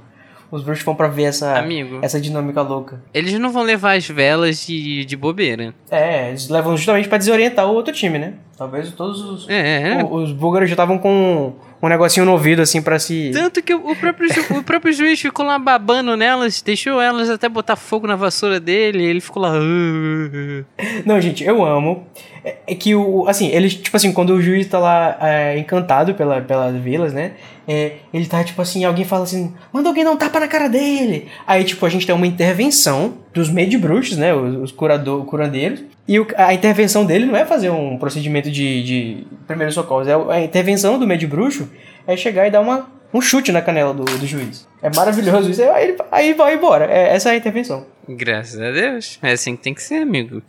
Os bruxos vão pra ver essa, Amigo. essa dinâmica louca. Eles não vão levar as velas de, de bobeira. É, eles levam justamente pra desorientar o outro time, né? Talvez todos os, É, é. o- os búlgaros já estavam com um negocinho no ouvido, assim, pra se... Tanto que o próprio, ju- o próprio juiz ficou lá babando nelas, deixou elas até botar fogo na vassoura dele, ele ficou lá. "Ah". Não, gente, eu amo. É, é que o. Assim, eles, tipo assim, quando o juiz tá lá é, encantado pela, pelas vilas, né? É, ele tá, tipo assim, alguém fala assim, manda alguém dar um tapa na cara dele. Aí, tipo, a gente tem uma intervenção dos bruxos, né? Os, curador, curandeiros. E o- a intervenção dele não é fazer um procedimento de, de primeiros socorros. É, a intervenção do bruxo é chegar e dar uma, um chute na canela do, do juiz. É maravilhoso isso. Aí, aí vai embora. É, essa é a intervenção. Graças a Deus. É assim que tem que ser, amigo.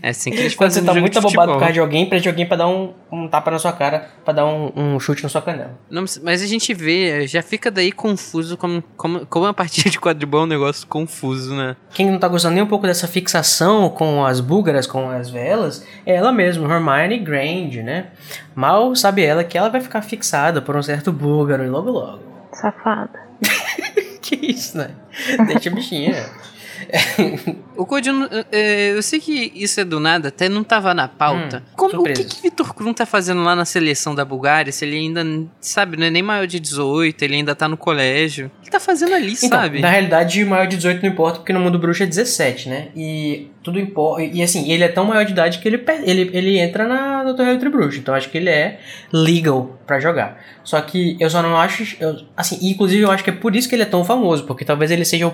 É assim que eles Quando você tá muito de abobado por causa de alguém, prende alguém pra dar um, um tapa na sua cara, pra dar um, um chute na sua canela. Não, mas a gente vê, já fica daí confuso como, como, como a partida de quadribol é um negócio confuso, né? Quem não tá gostando nem um pouco dessa fixação com as búlgaras, com as velas, é ela mesma, Hermione Granger, né? Mal sabe ela que ela vai ficar fixada por um certo búlgaro e logo logo. Safada. que isso, né? Deixa a bichinha. O Codinho, é, eu sei que isso é do nada, até não tava na pauta. Hum, Como, o que, que Vitor Krum tá fazendo lá na seleção da Bulgária? Se ele ainda, sabe, não é nem maior de 18, ele ainda tá no colégio. O que ele tá fazendo ali, Então, sabe? na realidade, maior de 18 não importa, porque no mundo bruxo é 17, né? E tudo importa. E assim, ele é tão maior de idade que ele, ele, ele entra na, no torneio entre bruxo. Então acho que ele é legal pra jogar. Só que eu só não acho. eu- assim, inclusive eu acho que é por isso que ele é tão famoso. Porque talvez ele seja.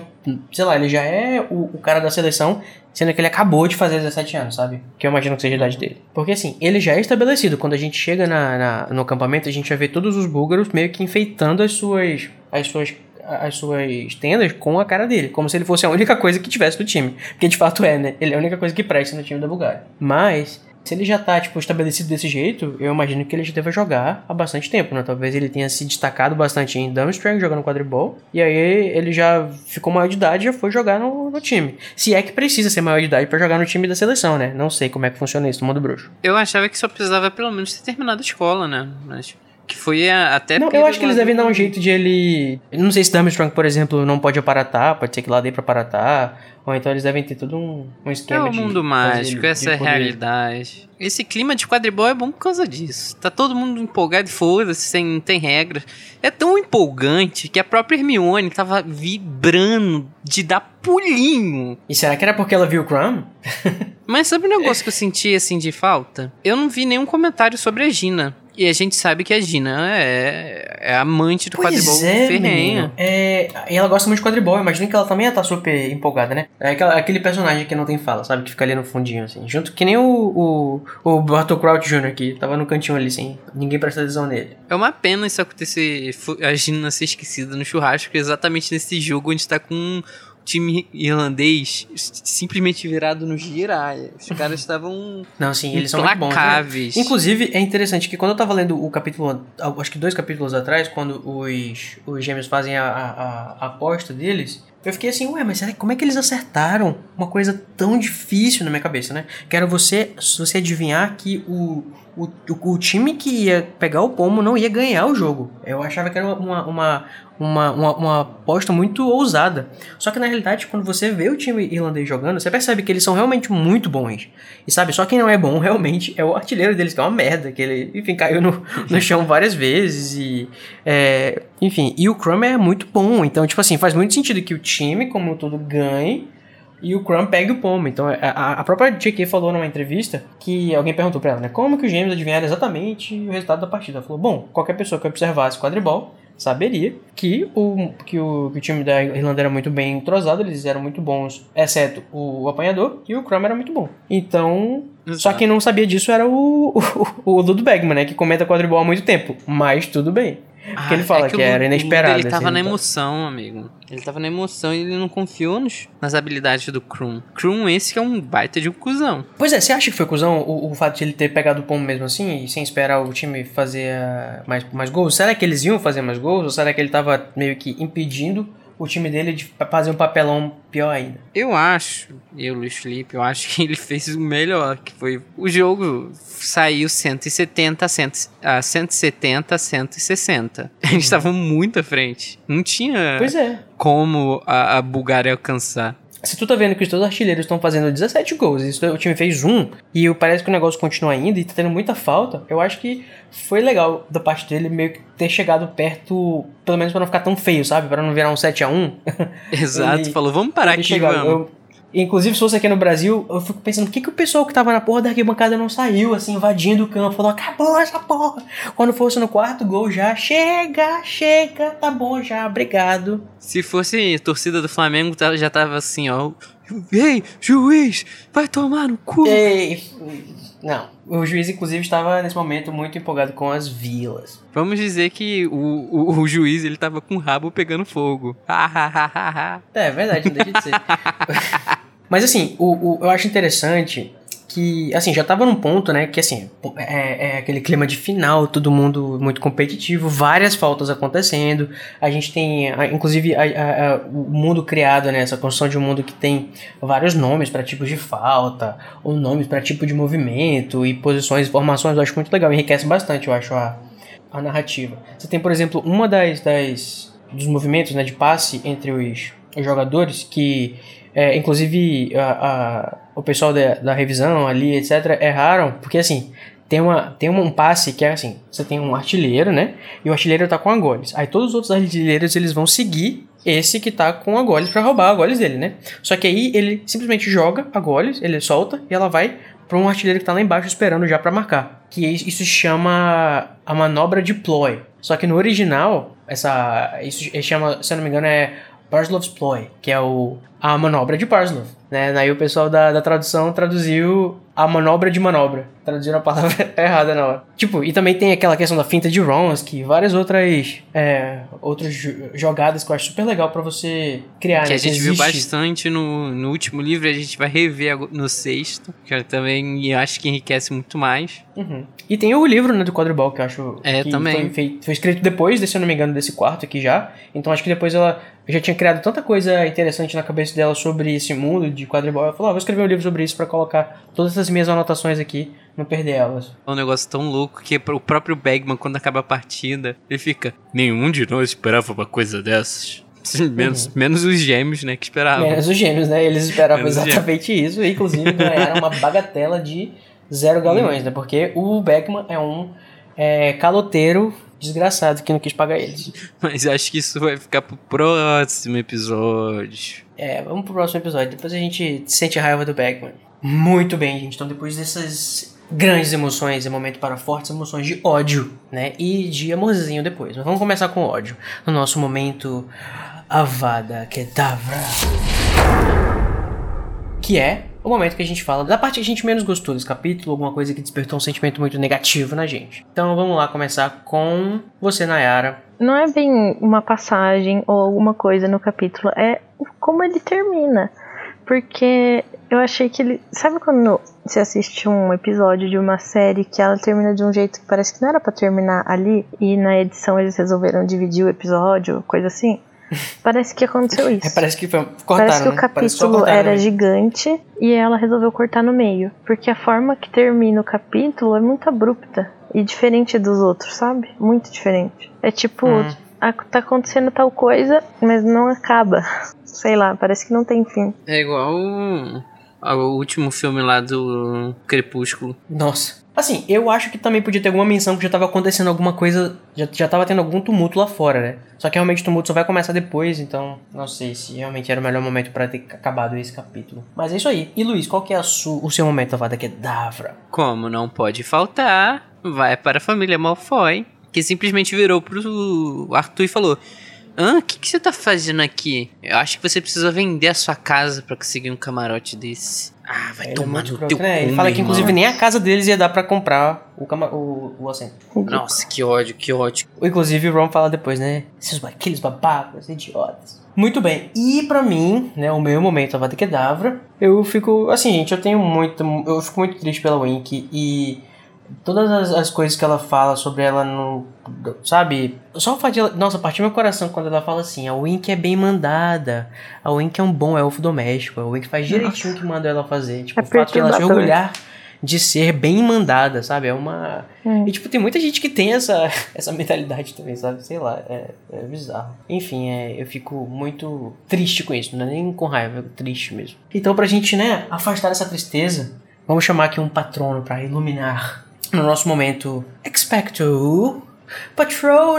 Sei lá, ele já é o, o cara da seleção, sendo que ele acabou de fazer 17 anos, sabe? Que eu imagino que seja a idade dele. Porque assim, ele já é estabelecido. Quando a gente chega na, na- no acampamento, a gente vai ver todos os búlgaros meio que enfeitando as suas. as suas as suas tendas com a cara dele, como se ele fosse a única coisa que tivesse no time. Porque de fato é, né? Ele é a única coisa que presta no time da Bulgária. Mas, se ele já tá, tipo, estabelecido desse jeito, eu imagino que ele já deva jogar há bastante tempo, né? Talvez ele tenha se destacado bastante em Dumstrang, jogando quadribol. E aí ele já ficou maior de idade e já foi jogar no, no time. Se é que precisa ser maior de idade pra jogar no time da seleção, né? Não sei como é que funciona isso no mundo bruxo. Eu achava que só precisava pelo menos ter terminado a escola, né? Mas que foi a- até Não, eu acho que eles devem dar um jeito de ele. eu Não sei se Armstrong, por exemplo, não pode aparatar, pode ser que lá dê pra aparatar. Ou então eles devem ter todo um, um É esquema o de. mundo fazer mágico, ele- essa é a de realidade. Esse clima de quadribol é bom por causa disso. Tá todo mundo empolgado e foda-se, sem, não tem regras. É tão empolgante que a própria Hermione tava vibrando de dar pulinho. E será que era porque ela viu o Crumb? Mas sabe um negócio que eu senti assim de falta? Eu não vi nenhum comentário sobre a Gina. E a gente sabe que a Gina é, é amante do quadribol ferrenha. menino. É, e ela gosta muito de quadribol. Eu imagino que ela também ia estar super empolgada, né? É aquele personagem que não tem fala, sabe? Que fica ali no fundinho, assim. Junto que nem o, o, o Bartol Crouch Jr. que tava no cantinho ali, assim. Ninguém presta atenção nele. É uma pena isso acontecer, a Gina ser esquecida no churrasco, exatamente nesse jogo onde tá com time irlandês simplesmente virado no giraia. Os caras estavam Não, sim, eles são muito bons. né? Inclusive, é interessante que quando eu tava lendo o capítulo, acho que dois capítulos atrás, quando os, os gêmeos fazem a, a, a aposta deles, eu fiquei assim, ué, mas será, como é que eles acertaram uma coisa tão difícil na minha cabeça, né? Que era você, você adivinhar que o, o, o, o time que ia pegar o pomo não ia ganhar o jogo. Eu achava que era uma, uma, uma, uma, uma aposta muito ousada. Só que na realidade, quando você vê o time irlandês jogando, você percebe que eles são realmente muito bons. E sabe, só quem não é bom realmente é o artilheiro deles, que é uma merda, que ele, enfim, caiu no, no chão várias vezes e... é, enfim, e o Crumb é muito bom, então, tipo assim, faz muito sentido que o time, como um todo, ganhe e o Crumb pegue o pomo. Então, a, a- a própria JK falou numa entrevista que alguém perguntou pra ela, né, como que os gêmeos adivinharam exatamente o resultado da partida. Ela falou, bom, qualquer pessoa que observasse quadribol saberia que o, que o, que o time da Irlanda era muito bem entrosado, eles eram muito bons, exceto o apanhador, e o Crumb era muito bom. Então, só Exato. quem não sabia disso era o, o, o Ludo Bagman, né, que comenta quadribol há muito tempo. Mas tudo bem. Porque ele fala que, o era inesperado. Ele tava assim, na então. emoção, amigo. Ele tava na emoção e ele não confiou nos, nas habilidades do Krum. Krum, esse que é um baita de um cuzão. Pois é, você acha que foi cuzão o, o fato de ele ter pegado o pomo mesmo assim, e sem esperar o time fazer ah, mais, mais gols? Será que eles iam fazer mais gols? Ou será que ele tava meio que impedindo o time dele de fazer um papelão pior ainda? Eu acho, eu, Luiz Felipe, eu acho que ele fez o melhor, que foi o jogo saiu 170 a 100 a 170 a 160. Eles estavam muito à frente. Não tinha é. como a, a Bulgária alcançar. Se tu tá vendo que os teus artilheiros estão fazendo 17 gols, e o time fez um, e parece que o negócio continua ainda e tá tendo muita falta, eu acho que foi legal da parte dele meio que ter chegado perto, pelo menos pra não ficar tão feio, sabe? Pra não virar um 7 a 1 Exato, Ele- falou, vamos parar aqui, chega- vamos. eu- inclusive, se fosse aqui no Brasil, eu fico pensando, por que, que o pessoal que tava na porra da arquibancada não saiu, assim, invadindo o campo, falou, acabou essa porra. Quando fosse no quarto gol já, chega, chega, tá bom já, obrigado. Se fosse torcida do Flamengo, tá- já tava assim, ó. Ei, juiz, vai tomar no cu. Ei, não, o juiz, inclusive, estava nesse momento muito empolgado com as vilas. Vamos dizer que o, o, o juiz, ele tava com o rabo pegando fogo. É verdade, não deixa de ser. Mas assim, o, o- eu acho interessante que, assim, já tava num ponto, né, que assim, é, é aquele clima de final, todo mundo muito competitivo, várias faltas acontecendo, a gente tem, inclusive, a- a- a- o mundo criado, né, essa construção de um mundo que tem vários nomes para tipos de falta, ou nomes para tipo de movimento, e posições e formações, eu acho muito legal, enriquece bastante, eu acho, a, a narrativa. Você tem, por exemplo, uma das, das dos movimentos, né, de passe entre os, os jogadores que é, inclusive a, a- o pessoal da, da revisão ali, etc., erraram, porque assim, tem, uma, tem um passe que é assim, você tem um artilheiro, né? E o artilheiro tá com a goles. Aí todos os outros artilheiros, eles vão seguir esse que tá com a goles pra roubar a goles dele, né? Só que aí ele simplesmente joga a goles, ele solta e ela vai pra um artilheiro que tá lá embaixo esperando já pra marcar. Que isso se chama a manobra de ploy. Só que no original, essa isso chama, se eu não me engano, é Parslov's ploy, que é o a manobra de Parslov, né? Aí o pessoal da, da tradução traduziu a manobra de manobra. Traduziram a palavra errada na hora. Tipo, e também tem aquela questão da finta de Ronsky, várias outras é, outras jo- jogadas que eu acho super legal pra você criar, Que né? a gente viu existe. bastante no, no último livro, a gente vai rever no sexto, que eu também acho que enriquece muito mais. Uhum. E tem o livro, né, do quadribol, que eu acho É, que também. Foi, foi escrito depois, se eu não me engano, desse quarto aqui já. Então acho que depois ela já tinha criado tanta coisa interessante na cabeça dela sobre esse mundo de quadribol. Ela falou, ah, vou escrever um livro sobre isso pra colocar todas essas minhas anotações aqui, não perder elas. É um negócio tão louco que o próprio Bagman, quando acaba a partida, ele fica. Nenhum de nós esperava uma coisa dessas. Menos, menos os gêmeos, né, que esperavam. Menos os gêmeos, né? Eles esperavam Menos os exatamente isso. E inclusive ganharam uma bagatela de zero galeões, né? Porque o Beckman é um é, caloteiro desgraçado que não quis pagar eles. Mas acho que isso vai ficar pro próximo episódio. É, vamos pro próximo episódio. Depois a gente sente raiva do Beckman. Muito bem, gente. Então, depois dessas grandes emoções, é momento para fortes emoções de ódio, né? E de amorzinho depois. Mas vamos começar com ódio. No nosso momento Avada Kedavra. Que é o momento que a gente fala da parte que a gente menos gostou desse capítulo, alguma coisa que despertou um sentimento muito negativo na gente. Então vamos lá começar com você, Nayara. Não é bem uma passagem ou alguma coisa no capítulo, é como ele termina. Porque eu achei que ele. Sabe quando você assiste um episódio de uma série que ela termina de um jeito que parece que não era pra terminar ali e na edição eles resolveram dividir o episódio, coisa assim? Parece que aconteceu isso. É, parece que foi, cortaram, Parece que o né? Capítulo cortaram era gigante e ela resolveu cortar no meio. Porque a forma que termina o capítulo é muito abrupta e diferente dos outros, sabe? Muito diferente. É tipo, Hum. a- tá acontecendo tal coisa, mas não acaba. Sei lá, parece que não tem fim. É igual o- ao último filme lá do Crepúsculo. Nossa. Assim, eu acho que também podia ter alguma menção que já tava acontecendo alguma coisa. Já, já tava tendo algum tumulto lá fora, né? Só que realmente o tumulto só vai começar depois, então não sei se realmente era o melhor momento pra ter acabado esse capítulo. Mas é isso aí. E Luiz, qual que é o seu momento, Avada Kedavra? Como não pode faltar, vai para a família Malfoy, que simplesmente virou pro Arthur e falou: Hã, o que, que você tá fazendo aqui? Eu acho que você precisa vender a sua casa pra conseguir um camarote desse. Ah, vai Ele tomar no teu né? Ele cu, fala que irmão. inclusive nem a casa deles ia dar pra comprar o, cama- o, o assento. Nossa, que ódio, que ódio. Inclusive o Ron fala depois, né? Esses aqueles babacas, idiotas. Muito bem. E pra mim, né, o meu momento Avada Kedavra, eu fico, assim, gente, eu tenho muito, eu fico muito triste pela Wink e todas as, as coisas que ela fala sobre ela no, sabe? Só o fato de ela, nossa, partiu meu coração quando ela fala assim, a Wink é bem mandada. A Wink é um bom elfo doméstico. A Wink faz direitinho o que manda ela fazer. Tipo, É o fato de ela se orgulhar de ser bem mandada, sabe? É uma Hum. e, tipo, tem muita gente que tem essa, essa mentalidade também, sabe? Sei lá, é, é bizarro. Enfim, é, eu fico muito triste com isso, não é nem com raiva, triste mesmo. Então, pra gente, né, afastar essa tristeza, vamos chamar aqui um patrono pra iluminar no nosso momento Expecto Patronum!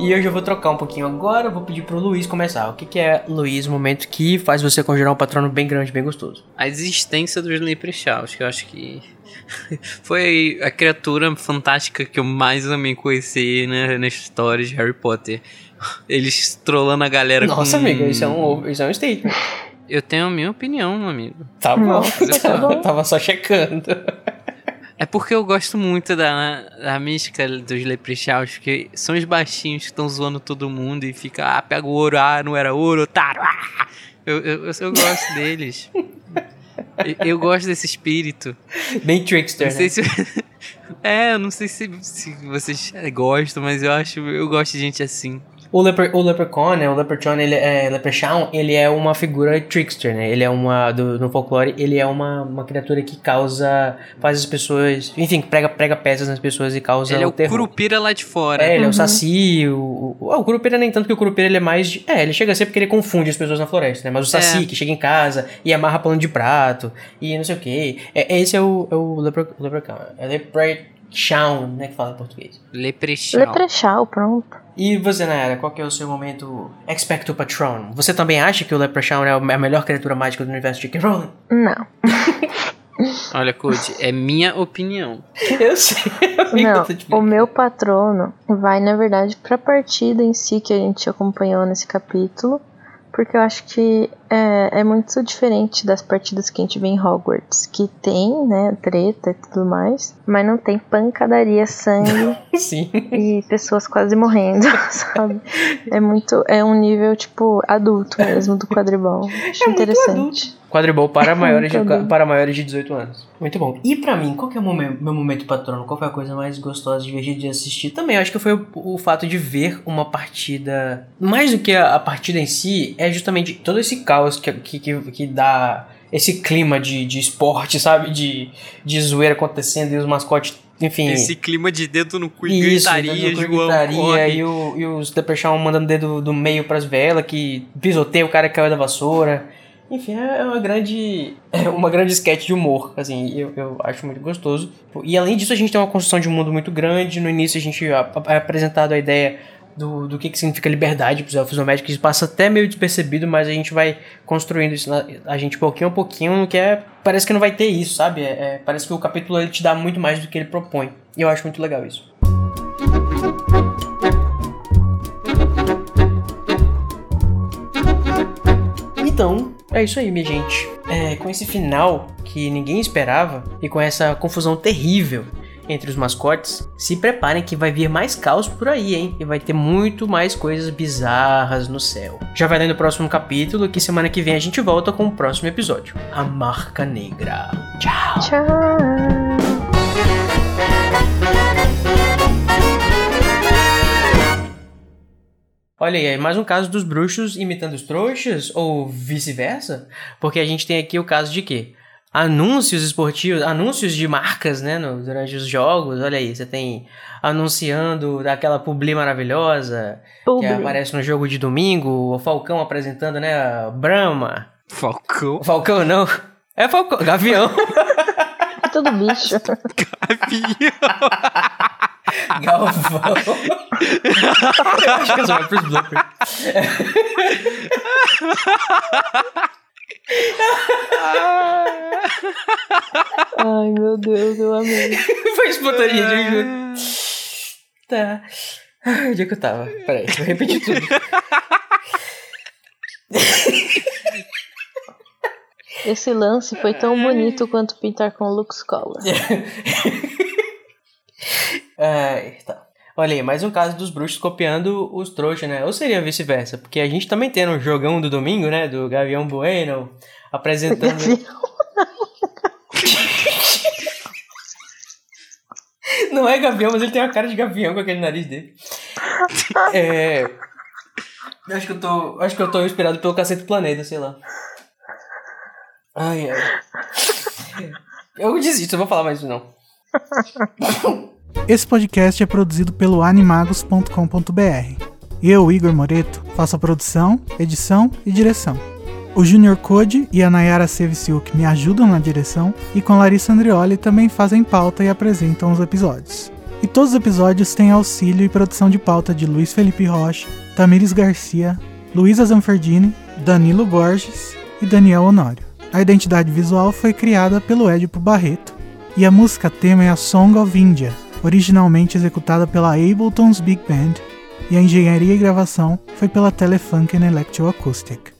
E eu já vou trocar um pouquinho agora, vou pedir pro Luiz começar. O que, que é, Luiz, o momento que faz você conjurar um patrono bem grande, bem gostoso? A existência dos Leprechauns, que eu acho que foi a criatura fantástica que eu mais amei conhecer né, na história de Harry Potter. Eles trollando a galera Nossa, com... amigo, isso é um, isso é um statement. Eu tenho a minha opinião, meu amigo. Tá bom, tá bom. Tava só checando. É porque eu gosto muito da, da mística dos Leprechauns, porque são os baixinhos que estão zoando todo mundo e fica, ah, pega o ouro, ah, não era ouro, otário, ah! Eu, eu, eu, eu gosto deles. Eu, eu gosto desse espírito. Bem trickster, Não sei né? se. É, eu não sei se, se vocês gostam, mas eu acho. Eu gosto de gente assim. O, Leper, o Leprechaun, né? O Leprechaun, ele é, Leprechaun, ele é uma figura trickster, né? Ele é uma, do, no folclore, ele é uma, uma criatura que causa, faz as pessoas, enfim, prega, prega peças nas pessoas e causa Ele é o. Curupira lá de fora. É, ele é Uhum. o Saci, o, o, o Curupira nem tanto, porque o Curupira ele é mais de, É, ele chega a ser porque ele confunde as pessoas na floresta, né? Mas o Saci, É. que chega em casa e amarra pano de prato e não sei o que. É, esse é o, é o lepre, Leprechaun. É Leprechaun, né? Que fala em português. Leprechaun. Leprechal, pronto. E você, Nayara, qual que é o seu momento Expecto Patron? Você também acha que o Leprechaun é a melhor criatura mágica do universo de J.K. Rowling? Não. Olha, Code, é minha opinião. Eu sei. Não, eu te o meu patrono vai, na verdade, pra partida em si que a gente acompanhou nesse capítulo, porque eu acho que é, é muito diferente das partidas que a gente vê em Hogwarts, que tem, né, treta e tudo mais, mas não tem pancadaria, sangue Sim. e pessoas quase morrendo, sabe? É muito, é um nível, tipo, adulto mesmo do quadribol. Acho É muito interessante. Quadribol para maiores, de, para maiores de 18 anos. Muito bom. E pra mim, qual que é o momen- meu momento patrono? Qual foi a coisa mais gostosa, divertida de assistir? Também, acho que foi o, o fato de ver uma partida. Mais do que a, a partida em si, é justamente todo esse caos que, que, que, que dá esse clima de, de esporte, sabe? De, de zoeira acontecendo e os mascotes, enfim. Esse clima de dedo no cu e Isso, gritaria, dedo no cu e João gritaria, corre. e, o, e os Leprechaun mandando dedo do meio pras velas, que pisoteia o cara que caiu da vassoura. Enfim, é uma grande. É uma grande sketch de humor, assim, eu, eu acho muito gostoso. E além disso, a gente tem uma construção de um mundo muito grande. No início, a gente é apresentado a ideia do, do que, que significa liberdade pros elfos domésticos. Isso passa até meio despercebido, mas a gente vai construindo isso na, a gente pouquinho a pouquinho, que é. Parece que não vai ter isso, sabe? É, é- parece que o capítulo ele te dá muito mais do que ele propõe. E eu acho muito legal isso. Então, é isso aí, minha gente. É, com esse final que ninguém esperava e com essa confusão terrível entre os mascotes, se preparem que vai vir mais caos por aí, hein? E vai ter muito mais coisas bizarras no céu. Já vai dar no próximo capítulo, que semana que vem a gente volta com o próximo episódio. A Marca Negra. Tchau! Tchau. Olha aí, mais um caso dos bruxos imitando os trouxas, ou vice-versa? Porque a gente tem aqui o caso de quê? Anúncios esportivos, anúncios de marcas, né, no- durante os jogos. Olha aí, você tem anunciando daquela publi maravilhosa que Publi. aparece no jogo de domingo, o Falcão apresentando, né, a Brahma. Falcão. Falcão não, é Falcão, Gavião. É tudo bicho. Galvão. Acho que essa vai pros bloopers. Ai, meu Deus, eu amei. Foi espontânea, eu juro. Tá. Ai, Onde é que eu tava? Peraí, vou repetir tudo. Esse lance foi tão bonito quanto pintar com Lux Cola. Ai, tá. Olha aí, mais um caso dos bruxos copiando os trouxas, né? Ou seria vice-versa, porque a gente também tem no jogão do domingo, né? Do Gavião Bueno apresentando. Não é gavião, mas ele tem uma cara de gavião com aquele nariz dele. É. Acho que eu tô. Acho que eu tô inspirado pelo Cacete do Planeta, sei lá. Ai, ai. Eu desisto, eu vou falar mais isso não. Esse podcast é produzido pelo animagos.com.br. Eu, Igor Moreto, faço a produção, edição e direção. O Junior Code e a Nayara Sevciuk me ajudam na direção e com Larissa Andrioli também fazem pauta e apresentam os episódios. E todos os episódios têm auxílio e produção de pauta de Luiz Felipe Rocha, Tamires Garcia, Luísa Zanferdini, Danilo Borges e Daniel Honório. A identidade visual foi criada pelo Edipo Barreto e a música tema é a Song of India, originalmente executada pela Ableton's Big Band, e a engenharia e gravação foi pela Telefunken Electroacoustic.